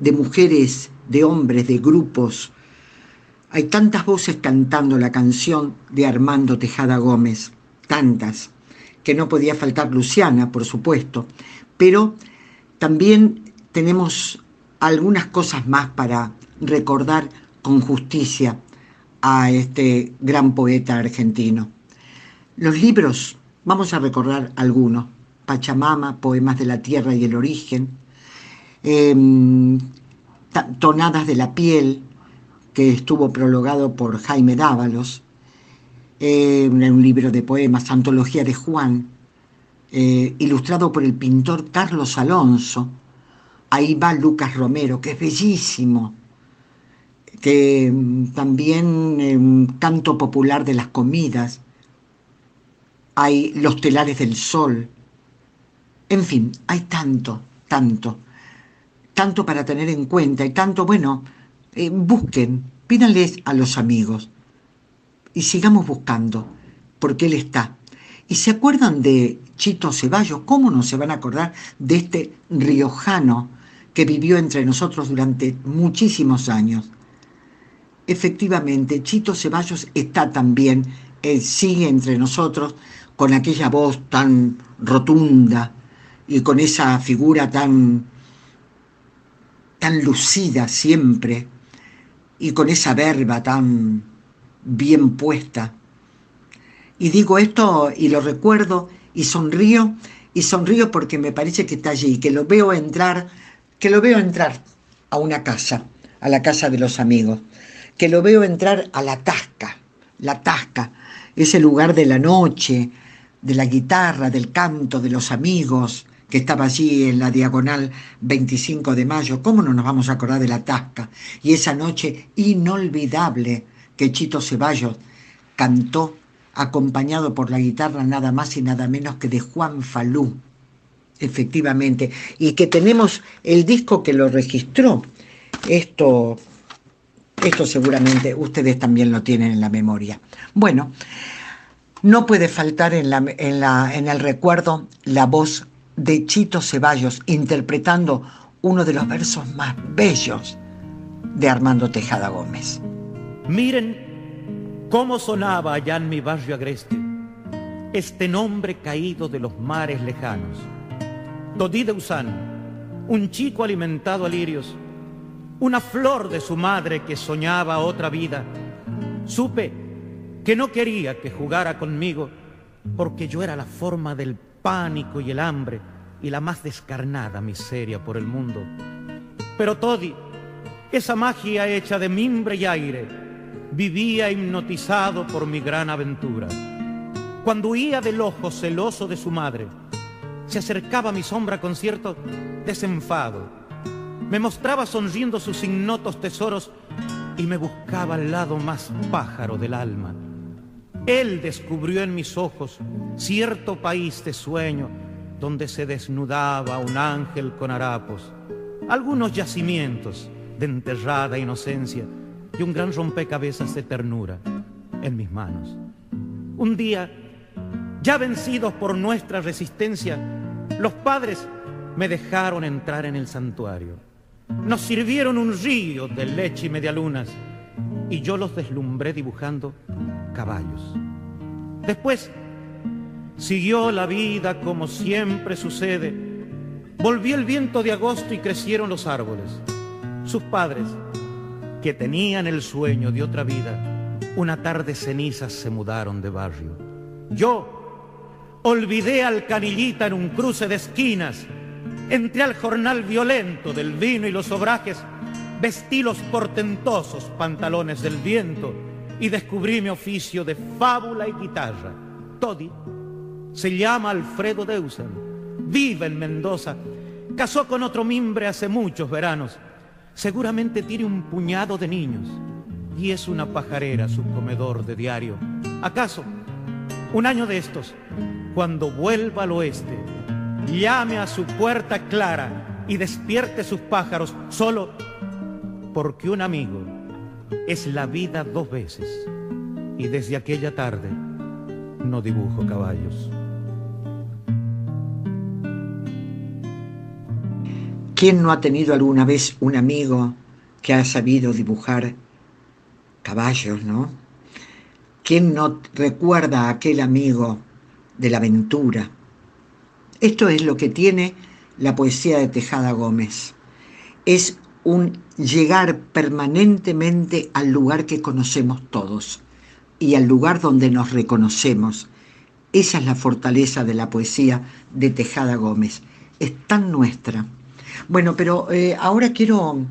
De mujeres, de hombres, de grupos. Hay tantas voces cantando la canción de Armando Tejada Gómez, tantas, que no podía faltar Luciana, por supuesto, pero también tenemos algunas cosas más para recordar con justicia a este gran poeta argentino. Los libros, vamos a recordar algunos, Pachamama, Poemas de la Tierra y el Origen, em, Tonadas de la Piel, que estuvo prologado por Jaime Dávalos, eh, un libro de poemas, Antología de Juan, eh, ilustrado por el pintor Carlos Alonso. Ahí va Lucas Romero, que es bellísimo, que mm, también un canto popular de las comidas. Hay Los telares del sol. En fin, hay tanto, tanto tanto para tener en cuenta y tanto, bueno, eh, busquen, pídanles a los amigos y sigamos buscando, porque él está. ¿Y se acuerdan de Chito Ceballos? ¿Cómo no se van a acordar de este riojano que vivió entre nosotros durante muchísimos años? Efectivamente, Chito Ceballos está también, él sigue entre nosotros con aquella voz tan rotunda y con esa figura tan tan lucida siempre y con esa verba tan bien puesta. Y digo esto y lo recuerdo y sonrío y sonrío porque me parece que está allí, que lo veo entrar, que lo veo entrar a una casa, a la casa de los amigos, que lo veo entrar a la tasca, la tasca, ese lugar de la noche, de la guitarra, del canto, de los amigos, que estaba allí en la diagonal 25 de mayo, ¿cómo no nos vamos a acordar de la tasca? Y esa noche inolvidable que Chito Ceballos cantó acompañado por la guitarra nada más y nada menos que de Juan Falú, efectivamente, y que tenemos el disco que lo registró. Esto, esto seguramente ustedes también lo tienen en la memoria. Bueno, no puede faltar en, la, en, la, en el recuerdo la voz de Chito Ceballos interpretando uno de los versos más bellos de Armando Tejada Gómez. Miren cómo sonaba allá en mi barrio agreste este nombre caído de los mares lejanos. Dodí de Usán, un chico alimentado a lirios, una flor de su madre que soñaba otra vida. Supe que no quería que jugara conmigo porque yo era la forma del pánico y el hambre y la más descarnada miseria por el mundo. Pero Toddy, esa magia hecha de mimbre y aire, vivía hipnotizado por mi gran aventura. Cuando huía del ojo celoso de su madre, se acercaba a mi sombra con cierto desenfado. Me mostraba sonriendo sus ignotos tesoros y me buscaba al lado más pájaro del alma. Él descubrió en mis ojos cierto país de sueño donde se desnudaba un ángel con harapos, algunos yacimientos de enterrada inocencia y un gran rompecabezas de ternura en mis manos. Un día, ya vencidos por nuestra resistencia, los padres me dejaron entrar en el santuario. Nos sirvieron un río de leche y medialunas y yo los deslumbré dibujando caballos. Después Siguió la vida como siempre sucede. Volvió el viento de agosto y crecieron los árboles. Sus padres, que tenían el sueño de otra vida, una tarde cenizas se mudaron de barrio. Yo olvidé al canillita en un cruce de esquinas, entré al jornal violento del vino y los obrajes, vestí los portentosos pantalones del viento y descubrí mi oficio de fábula y guitarra. Toddy se llama Alfredo Deusen, vive en Mendoza, casó con otro mimbre hace muchos veranos, seguramente tiene un puñado de niños y es una pajarera su comedor de diario. ¿Acaso un año de estos, cuando vuelva al oeste, llame a su puerta clara y despierte sus pájaros solo porque un amigo es la vida dos veces y desde aquella tarde no dibujo caballos. ¿Quién no ha tenido alguna vez un amigo que ha sabido dibujar caballos, no? ¿Quién no recuerda a aquel amigo de la aventura? Esto es lo que tiene la poesía de Tejada Gómez. Es un llegar permanentemente al lugar que conocemos todos y al lugar donde nos reconocemos. Esa es la fortaleza de la poesía de Tejada Gómez. Es tan nuestra. Bueno, pero eh, ahora quiero,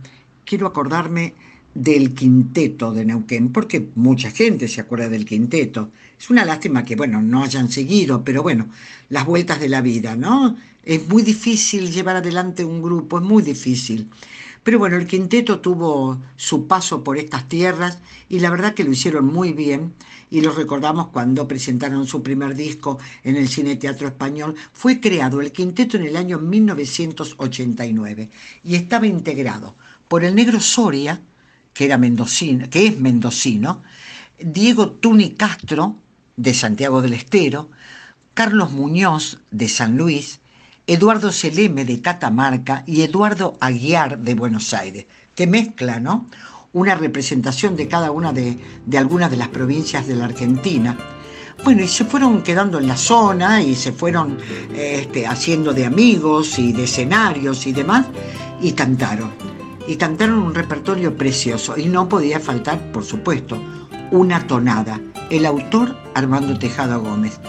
quiero acordarme del quinteto de Neuquén, porque mucha gente se acuerda del quinteto. Es una lástima que, bueno, no hayan seguido, pero bueno, las vueltas de la vida, ¿no? Es muy difícil llevar adelante un grupo, es muy difícil. Pero bueno, el quinteto tuvo su paso por estas tierras y la verdad que lo hicieron muy bien y lo recordamos cuando presentaron su primer disco en el Cine Teatro Español. Fue creado el quinteto en el año 1989 y estaba integrado por el negro Soria, que, era mendocino, que es mendocino, Diego Tuni Castro, de Santiago del Estero, Carlos Muñoz, de San Luis, Eduardo Seleme de Catamarca y Eduardo Aguiar de Buenos Aires, que mezcla, ¿no? Una representación de cada una de, algunas de las provincias de la Argentina. Bueno, y se fueron quedando en la zona y se fueron este, haciendo de amigos y de escenarios y demás, y cantaron. Y cantaron un repertorio precioso, y no podía faltar, por supuesto, una tonada. El autor, Armando Tejada Gómez.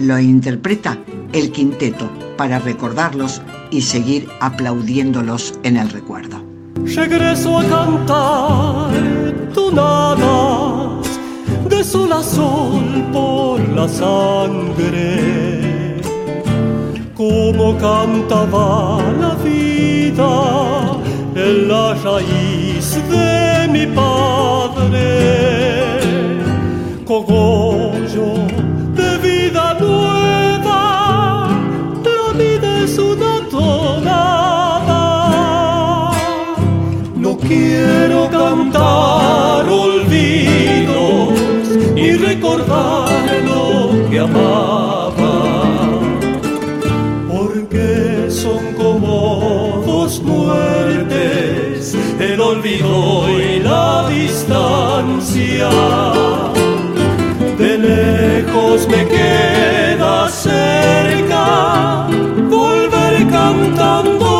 Lo interpreta el quinteto para recordarlos y seguir aplaudiéndolos en el recuerdo. Regreso a cantar tonadas de sol a sol por la sangre, como cantaba la vida en la raíz de mi padre. Cogollo quiero cantar olvidos y recordar lo que amaba, porque son como dos muertes, el olvido y la distancia. De lejos me queda cerca volver cantando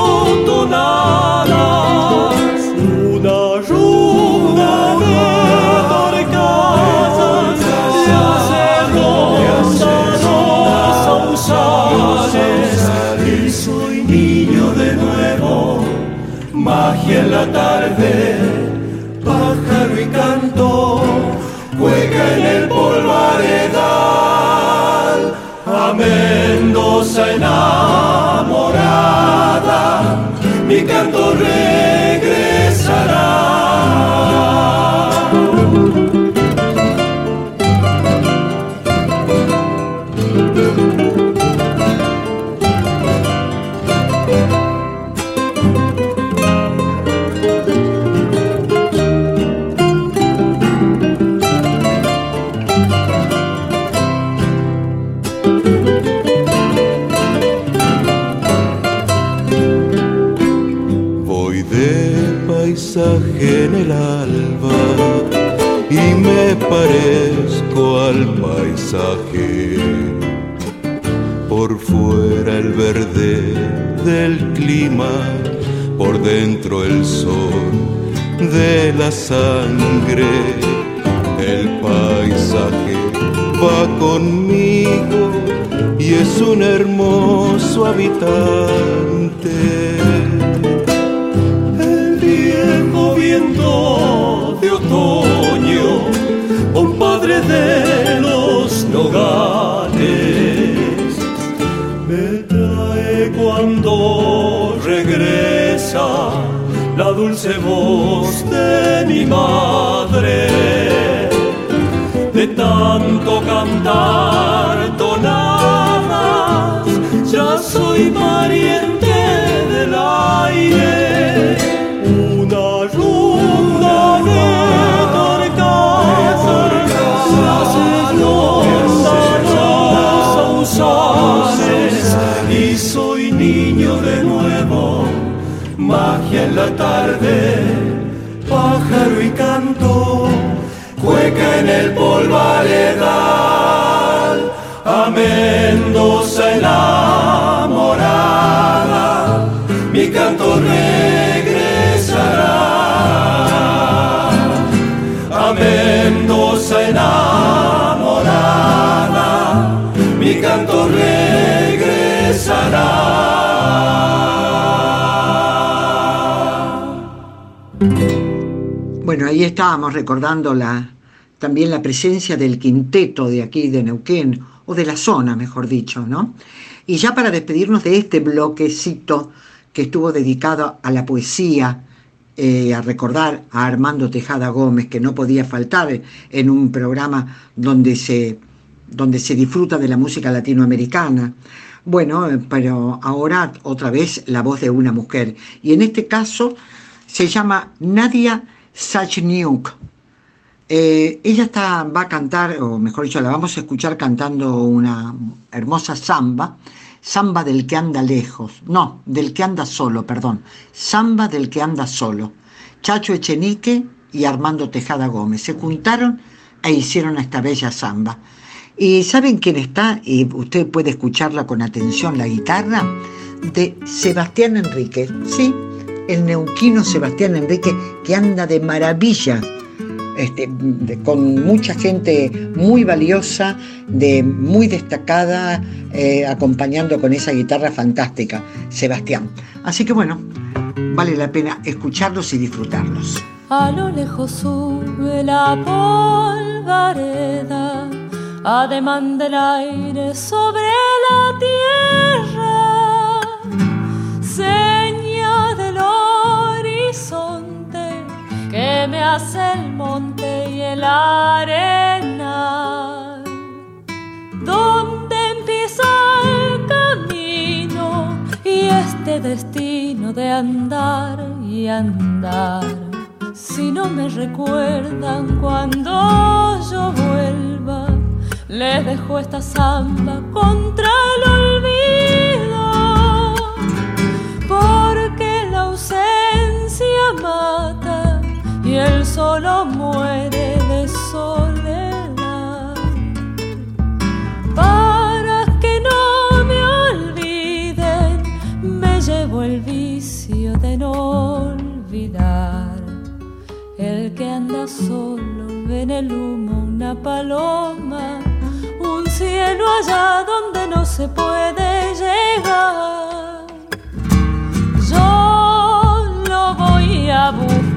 magia en la tarde pájaro y canto juega en el polvaredal a Mendoza enamorada mi canto regresará hermoso soy pariente del aire. Una rumba de torcadas, sausanes, y soy niño de nuevo magia en la tarde, pájaro y canto, cueca en el polvaredal, Mendoza enamorada, mi canto regresará. A Mendoza enamorada, mi canto regresará. Bueno, ahí estábamos recordando la, también la presencia del quinteto de aquí de Neuquén, o de la zona, mejor dicho, ¿no? Y ya para despedirnos de este bloquecito que estuvo dedicado a la poesía, eh, a recordar a Armando Tejada Gómez, que no podía faltar en un programa donde se, donde se disfruta de la música latinoamericana. Bueno, eh, pero ahora otra vez la voz de una mujer. Y en este caso se llama Nadia Sachniuk. Eh, ella está, va a cantar, o mejor dicho, la vamos a escuchar cantando una hermosa samba, samba del que anda lejos, no, del que anda solo, perdón, samba del que anda solo. Chacho Echenique y Armando Tejada Gómez se juntaron e hicieron esta bella samba. ¿Y saben quién está? Y usted puede escucharla con atención, la guitarra de Sebastián Enrique, ¿sí? El neuquino Sebastián Enrique que anda de maravilla este, con mucha gente muy valiosa, de, muy destacada, eh, acompañando con esa guitarra fantástica, Sebastián. Así que bueno, vale la pena escucharlos y disfrutarlos. A lo lejos sube la polvareda, del aire sobre la tierra, seña me hace el monte y el arena. Donde empieza el camino y este destino de andar y andar. Si no me recuerdan cuando yo vuelva, les dejo esta samba contra el olvido. Porque la ausencia mata y el solo muere de soledad. Para que no me olviden, me llevo el vicio de no olvidar. El que anda solo ve en el humo una paloma, un cielo allá donde no se puede llegar. Yo lo voy a buscar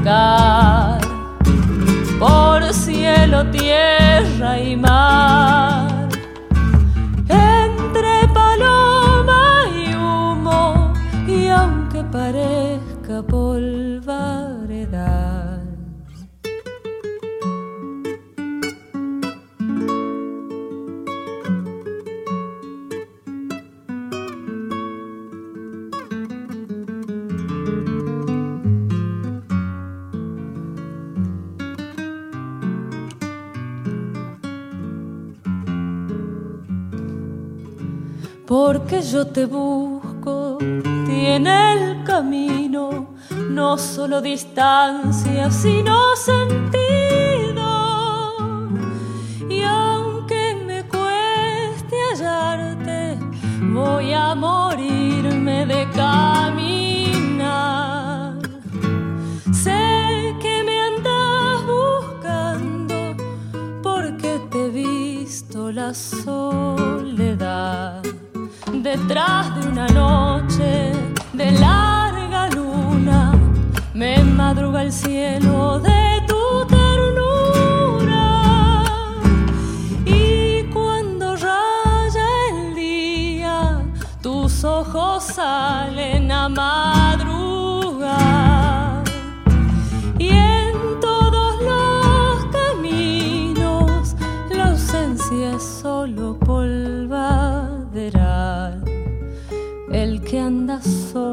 por cielo, tierra y mar. Porque yo te busco, tiene el camino no solo distancia, sino sentido. a morirme de caminar. Sé que me andas buscando porque te he visto la soledad detrás de una noche de larga luna. Me madruga el cielo de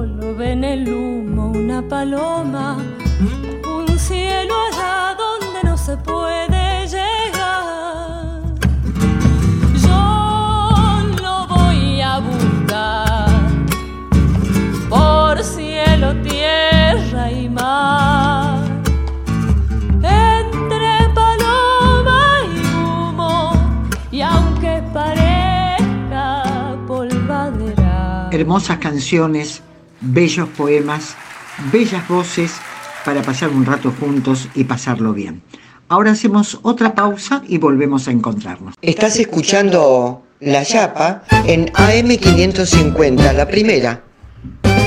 solo ve en el humo una paloma, un cielo allá donde no se puede llegar. Yo lo voy a buscar cielo, tierra y mar. Entre paloma y humo, y aunque parezca polvadera. Hermosas canciones, bellos poemas, bellas voces para pasar un rato juntos y pasarlo bien. Ahora hacemos otra pausa y volvemos a encontrarnos. Estás escuchando La Yapa en AM550, la primera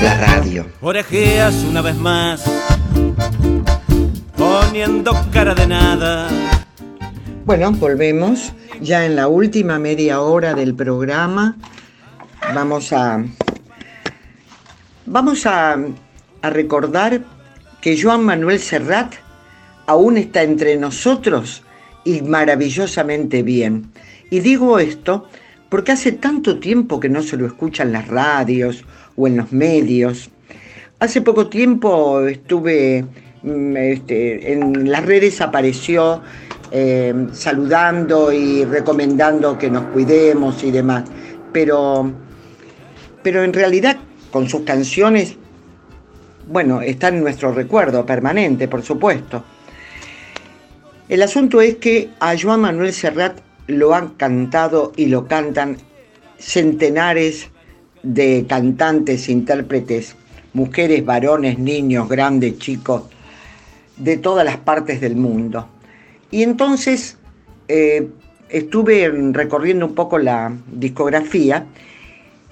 la radio. Orejeas una vez más, poniendo cara de nada. Bueno, volvemos ya en la última media hora del programa. Vamos a vamos a, recordar que Joan Manuel Serrat aún está entre nosotros y maravillosamente bien. Y digo esto porque hace tanto tiempo que no se lo escuchan las radios o en los medios. Hace poco tiempo estuve mm, este, en las redes, apareció eh, saludando y recomendando que nos cuidemos y demás, pero, pero en realidad con sus canciones, bueno, está en nuestro recuerdo permanente, por supuesto. El asunto es que a Joan Manuel Serrat lo han cantado y lo cantan centenares de cantantes, intérpretes, mujeres, varones, niños, grandes, chicos, de todas las partes del mundo. Y entonces eh, estuve recorriendo un poco la discografía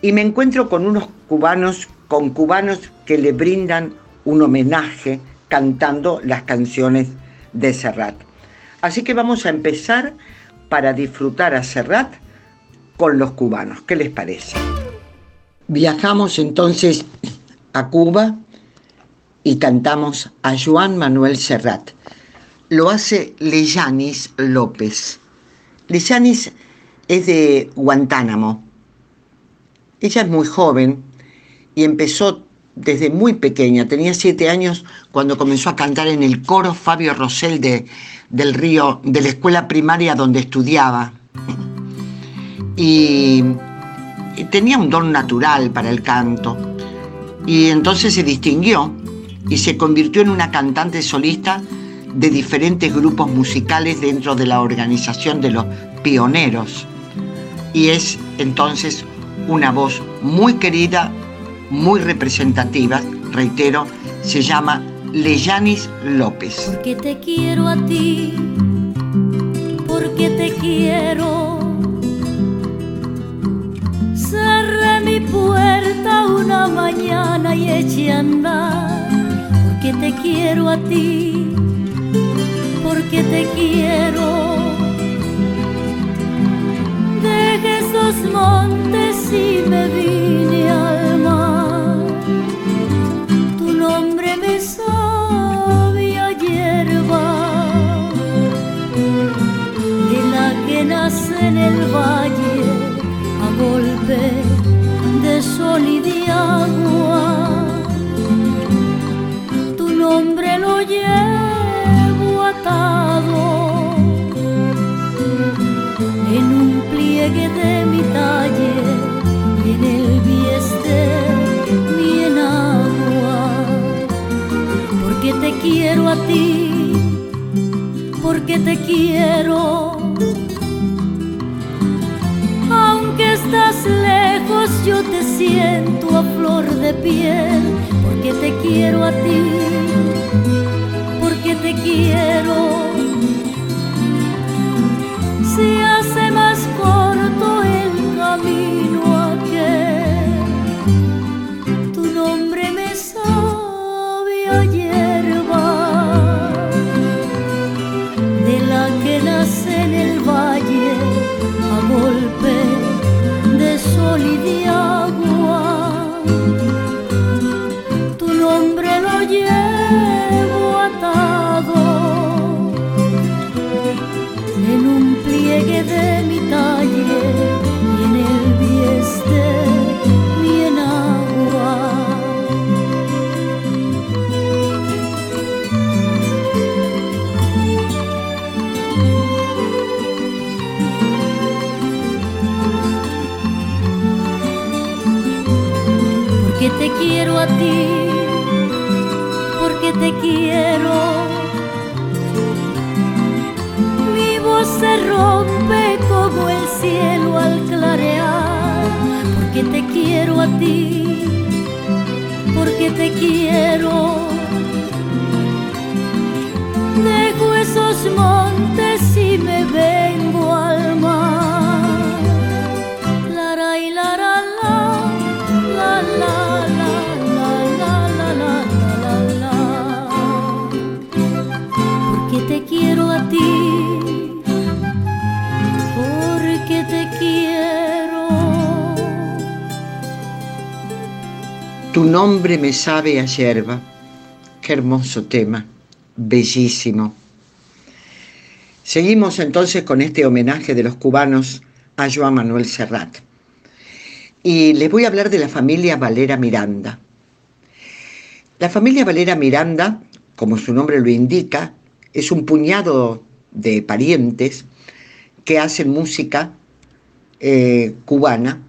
y me encuentro con unos cubanos, con cubanos que le brindan un homenaje cantando las canciones de Serrat. Así que vamos a empezar para disfrutar a Serrat con los cubanos. ¿Qué les parece? Viajamos entonces a Cuba y cantamos a Juan Manuel Serrat. Lo hace Leyanis López. Leyanis es de Guantánamo. Ella es muy joven y empezó desde muy pequeña, tenía siete años cuando comenzó a cantar en el coro Fabio Rosell de, del Río, de la escuela primaria donde estudiaba. Y tenía un don natural para el canto y entonces se distinguió y se convirtió en una cantante solista de diferentes grupos musicales dentro de la organización de los pioneros. Y es entonces una voz muy querida, muy representativa, reitero, se llama Leyanis López. Porque te quiero a ti, porque te quiero cerré mi puerta una mañana y eché a andar, porque te quiero a ti, porque te quiero. Dejé esos montes y me vine al mar, tu nombre me sabía hierba, de la que nace en el valle golpe de sol. Quiero a ti, porque te quiero estás lejos yo te siento a flor de piel, porque te quiero a ti, porque te quiero. Se hace más corto el camino Me sabe a yerba. Qué hermoso tema, bellísimo. Seguimos entonces con este homenaje de los cubanos a Joan Manuel Serrat. Y les voy a hablar de la familia Valera Miranda. La familia Valera Miranda, como su nombre lo indica, es un puñado de parientes que hacen música eh, cubana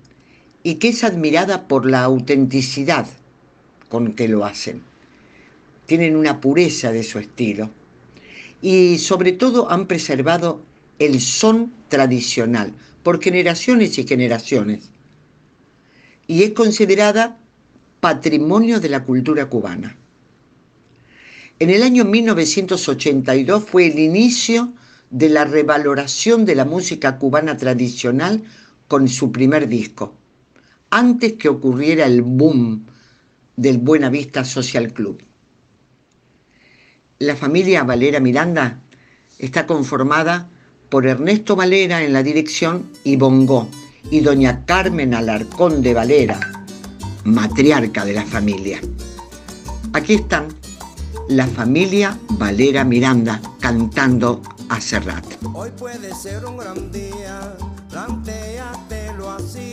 y que es admirada por la autenticidad con que lo hacen. Tienen una pureza de su estilo y sobre todo han preservado el son tradicional por generaciones y generaciones y es considerada patrimonio de la cultura cubana. En el año 1982 fue el inicio de la revaloración de la música cubana tradicional con su primer disco, antes que ocurriera el boom del Buenavista Social Club. La familia Valera Miranda está conformada por Ernesto Valera en la dirección y Bongó, y doña Carmen Alarcón de Valera, matriarca de la familia. Aquí están la familia Valera Miranda cantando a Serrat. Hoy puede ser un gran día, plantéatelo así.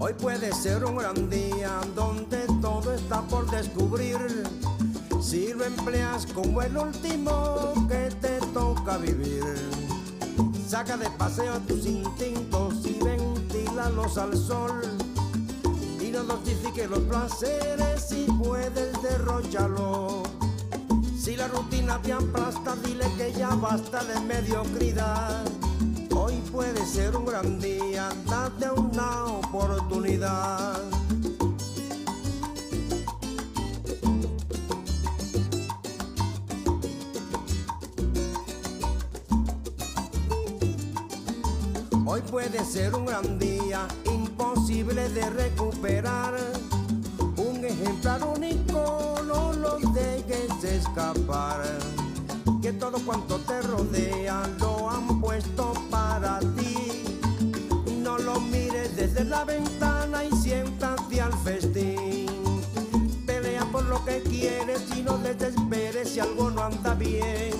Hoy puede ser un gran día donde todo está por descubrir. Si lo empleas como el último que te toca vivir. Saca de paseo tus instintos y ventílalos al sol. Y no notifique los placeres si puedes derrocharlo. Si la rutina te aplasta, dile que ya basta de mediocridad. Hoy puede ser un gran día, date una oportunidad. Hoy puede ser un gran día, imposible de recuperar. Un ejemplar único, no lo dejes escapar. Que todo cuanto te rodea lo han puesto para ti. No lo mires desde la ventana y siéntate al festín. Pelea por lo que quieres y no desesperes si algo no anda bien.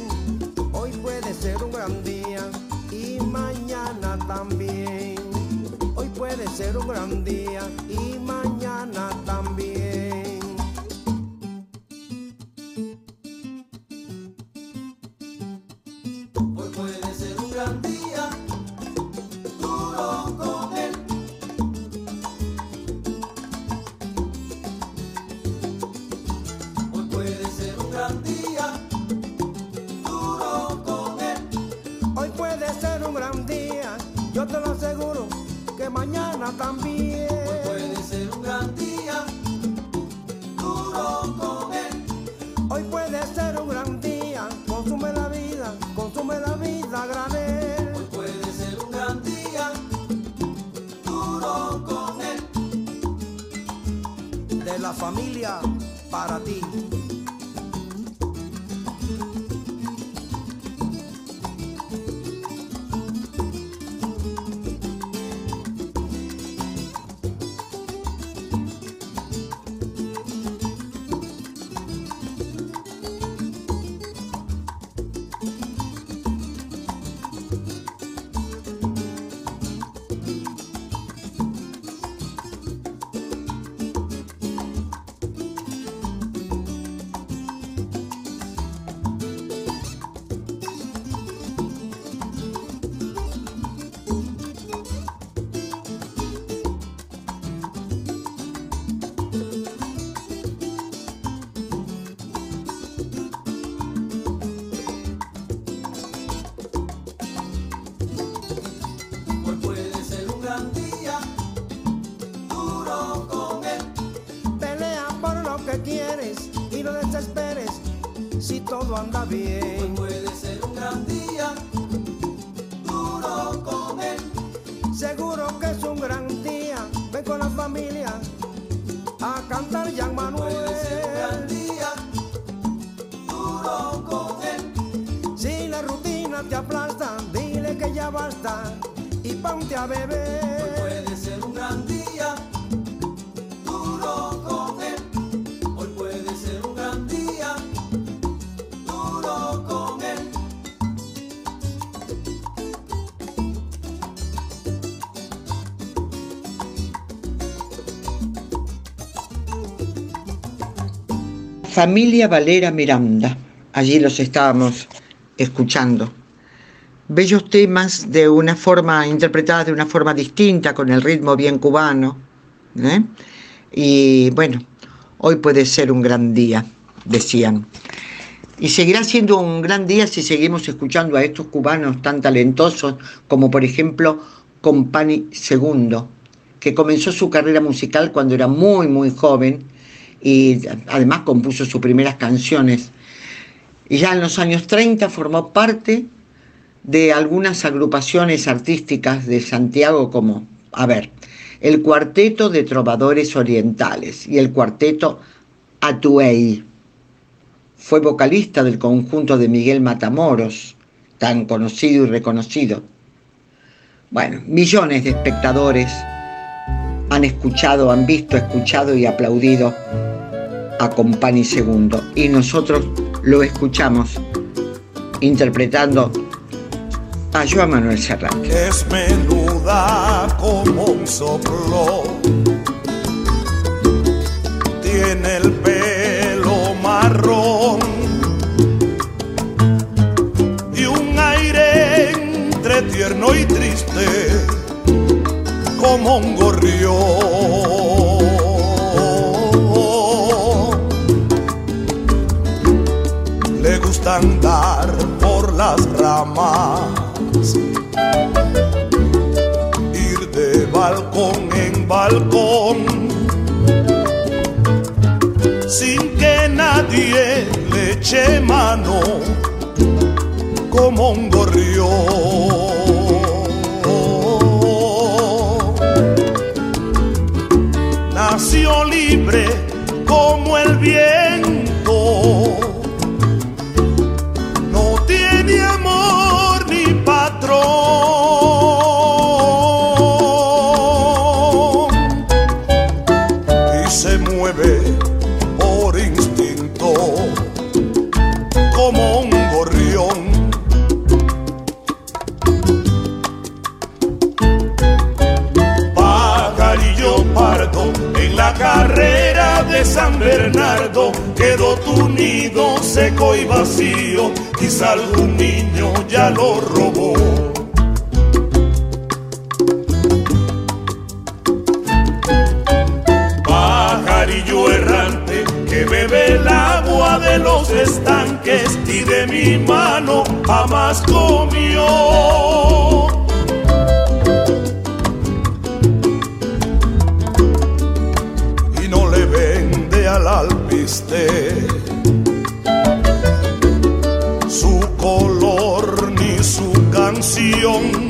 Hoy ser un gran día y mañana también. Hoy puede ser un gran día y mañana Familia Valera Miranda, allí los estábamos escuchando. Bellos temas de una forma, interpretadas de una forma distinta, con el ritmo bien cubano. ¿eh? Y bueno, hoy puede ser un gran día, decían. Y seguirá siendo un gran día si seguimos escuchando a estos cubanos tan talentosos como por ejemplo Compani II, que comenzó su carrera musical cuando era muy, muy joven y además compuso sus primeras canciones. Y ya en los años 30 formó parte de algunas agrupaciones artísticas de Santiago como, a ver, el Cuarteto de Trovadores Orientales y el Cuarteto Atuey. Fue vocalista del conjunto de Miguel Matamoros, tan conocido y reconocido. Bueno, millones de espectadores han escuchado, han visto, escuchado y aplaudido a Compani Segundo. Y nosotros lo escuchamos interpretando a Joan Manuel Serrat. Es menuda como un soplo, tiene el pelo marrón y un aire entre tierno y triste como un andar por las ramas, ir de balcón en balcón, sin que nadie le eche mano, como un gorrión. Nació libre como el viento San Bernardo quedó tu nido seco y vacío, quizá algún niño ya lo robó. Pajarillo errante que bebe el agua de los estanques y de mi mano jamás comió. Su color ni su canción.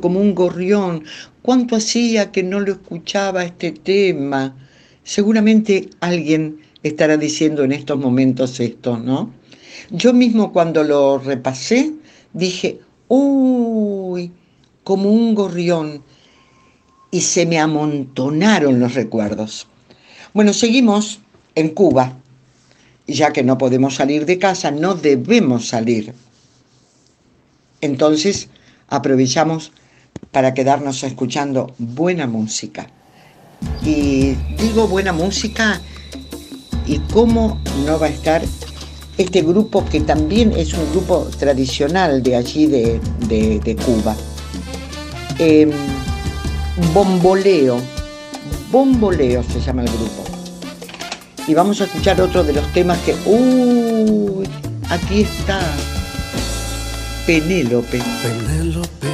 Como un gorrión. ¿Cuánto hacía que no lo escuchaba este tema? Seguramente alguien estará diciendo en estos momentos esto, ¿no? Yo mismo cuando lo repasé dije, uy, como un gorrión. Y se me amontonaron los recuerdos. Bueno, seguimos en Cuba. Ya que no podemos salir de casa, no debemos salir. Entonces, aprovechamos para quedarnos escuchando buena música. Y digo buena música y cómo no va a estar este grupo que también es un grupo tradicional de allí de, Cuba. Em, bomboleo, Bomboleo se llama el grupo. Y vamos a escuchar otro de los temas que, uy, aquí está. Penélope. Penélope,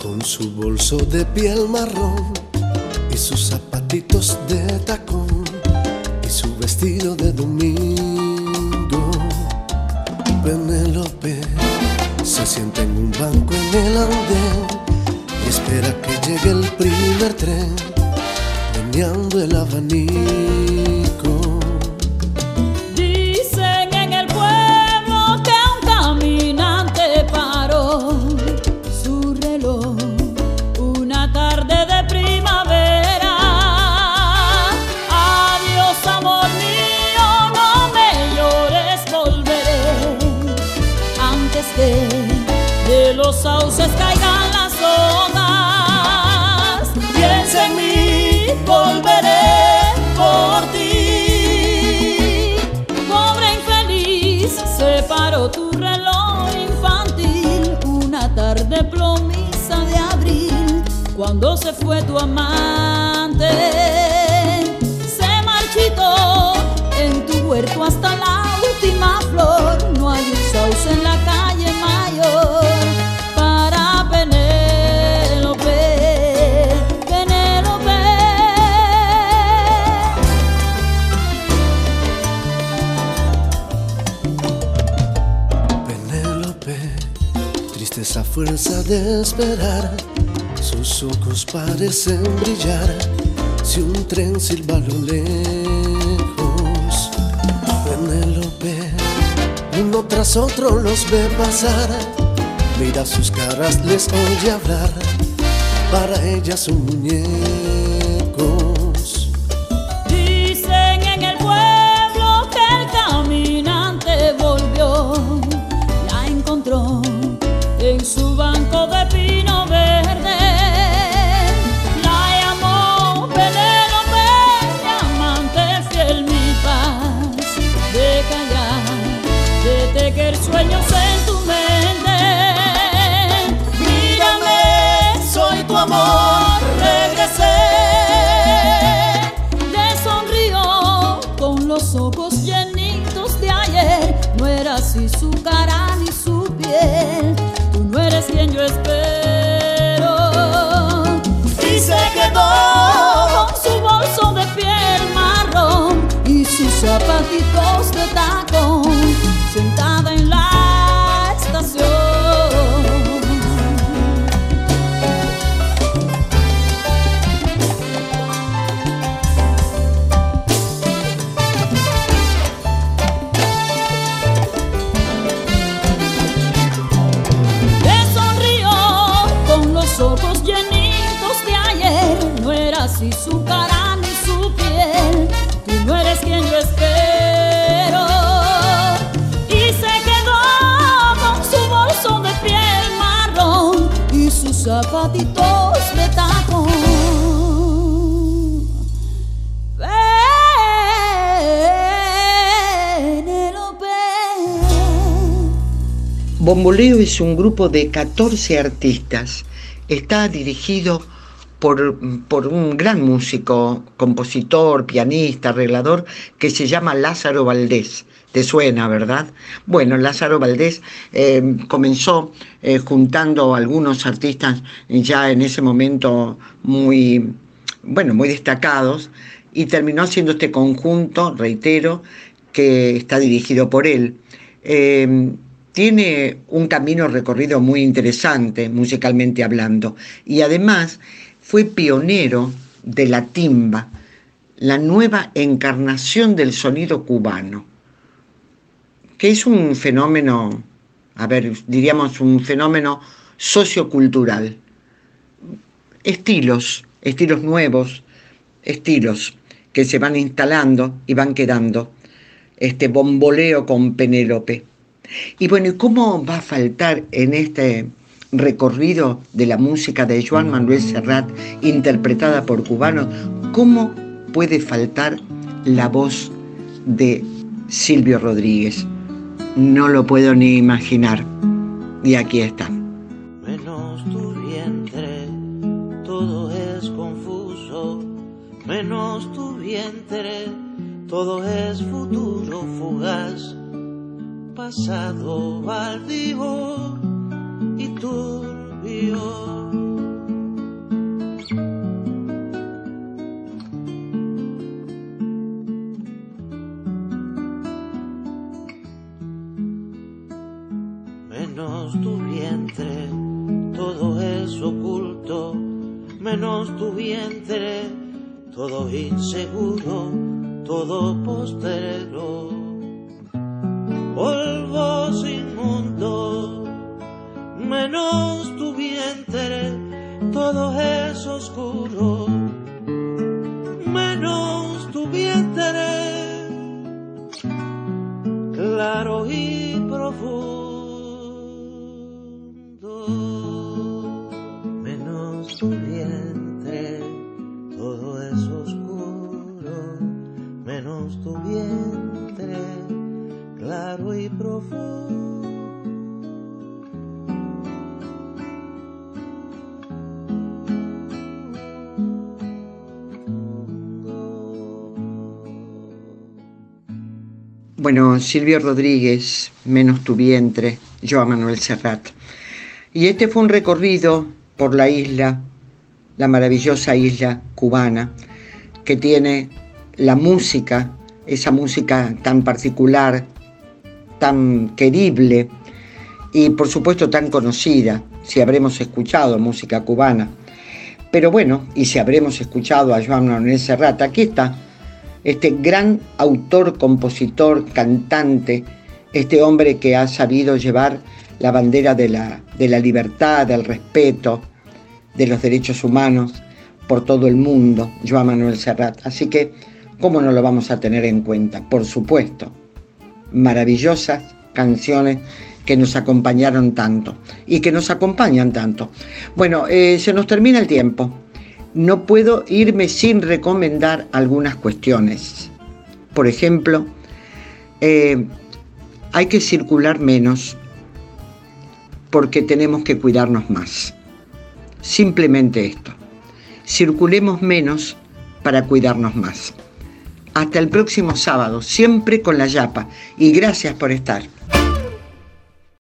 con su bolso de piel marrón y sus zapatitos de tacón y su vestido de domingo. Penélope se sienta en un banco en el andén y espera que llegue el primer tren, meneando el abanico otro los ve pasar, mira sus caras, les oye hablar, para ella son muñecos. Bomboleo es un grupo de 14 artistas. Está dirigido por, por un gran músico, compositor, pianista, arreglador, que se llama Lázaro Valdés. ¿Te suena, verdad? Bueno, Lázaro Valdés eh, comenzó eh, juntando algunos artistas ya en ese momento muy, bueno, muy destacados y terminó haciendo este conjunto, reitero, que está dirigido por él. Eh, tiene un camino recorrido muy interesante, musicalmente hablando, y además fue pionero de la timba, la nueva encarnación del sonido cubano, que es un fenómeno, a ver, diríamos un fenómeno sociocultural. Estilos, estilos nuevos, estilos que se van instalando y van quedando. Este bomboleo con Penélope. Y bueno, ¿y cómo va a faltar en este recorrido de la música de Joan Manuel Serrat, interpretada por cubanos, cómo puede faltar la voz de Silvio Rodríguez? No lo puedo ni imaginar. Y aquí está. Menos tu vientre, todo es confuso. Menos tu vientre, todo es futuro fugaz. Pasado baldío y turbio. Menos tu vientre, todo es oculto. Menos tu vientre, todo inseguro, todo postrero. Polvos inmundo, menos tu vientre, todo es oscuro. Menos tu vientre, claro y profundo. y profundo. Bueno, Silvio Rodríguez, Menos tu vientre, yo a Manuel Serrat. Y este fue un recorrido por la isla, la maravillosa isla cubana, que tiene la música, esa música tan particular tan querible y por supuesto tan conocida, si habremos escuchado música cubana. Pero bueno, y si habremos escuchado a Joan Manuel Serrat, aquí está este gran autor, compositor, cantante, este hombre que ha sabido llevar la bandera de la, de la libertad, del respeto, de los derechos humanos por todo el mundo, Joan Manuel Serrat. Así que, ¿cómo no lo vamos a tener en cuenta? Por supuesto, maravillosas canciones que nos acompañaron tanto y que nos acompañan tanto. Bueno, eh, se nos termina el tiempo no puedo irme sin recomendar algunas cuestiones. Por ejemplo, eh, hay que circular menos porque tenemos que cuidarnos más. Simplemente esto. Circulemos menos para cuidarnos más. Hasta el próximo sábado, siempre con la yapa. Y gracias por estar.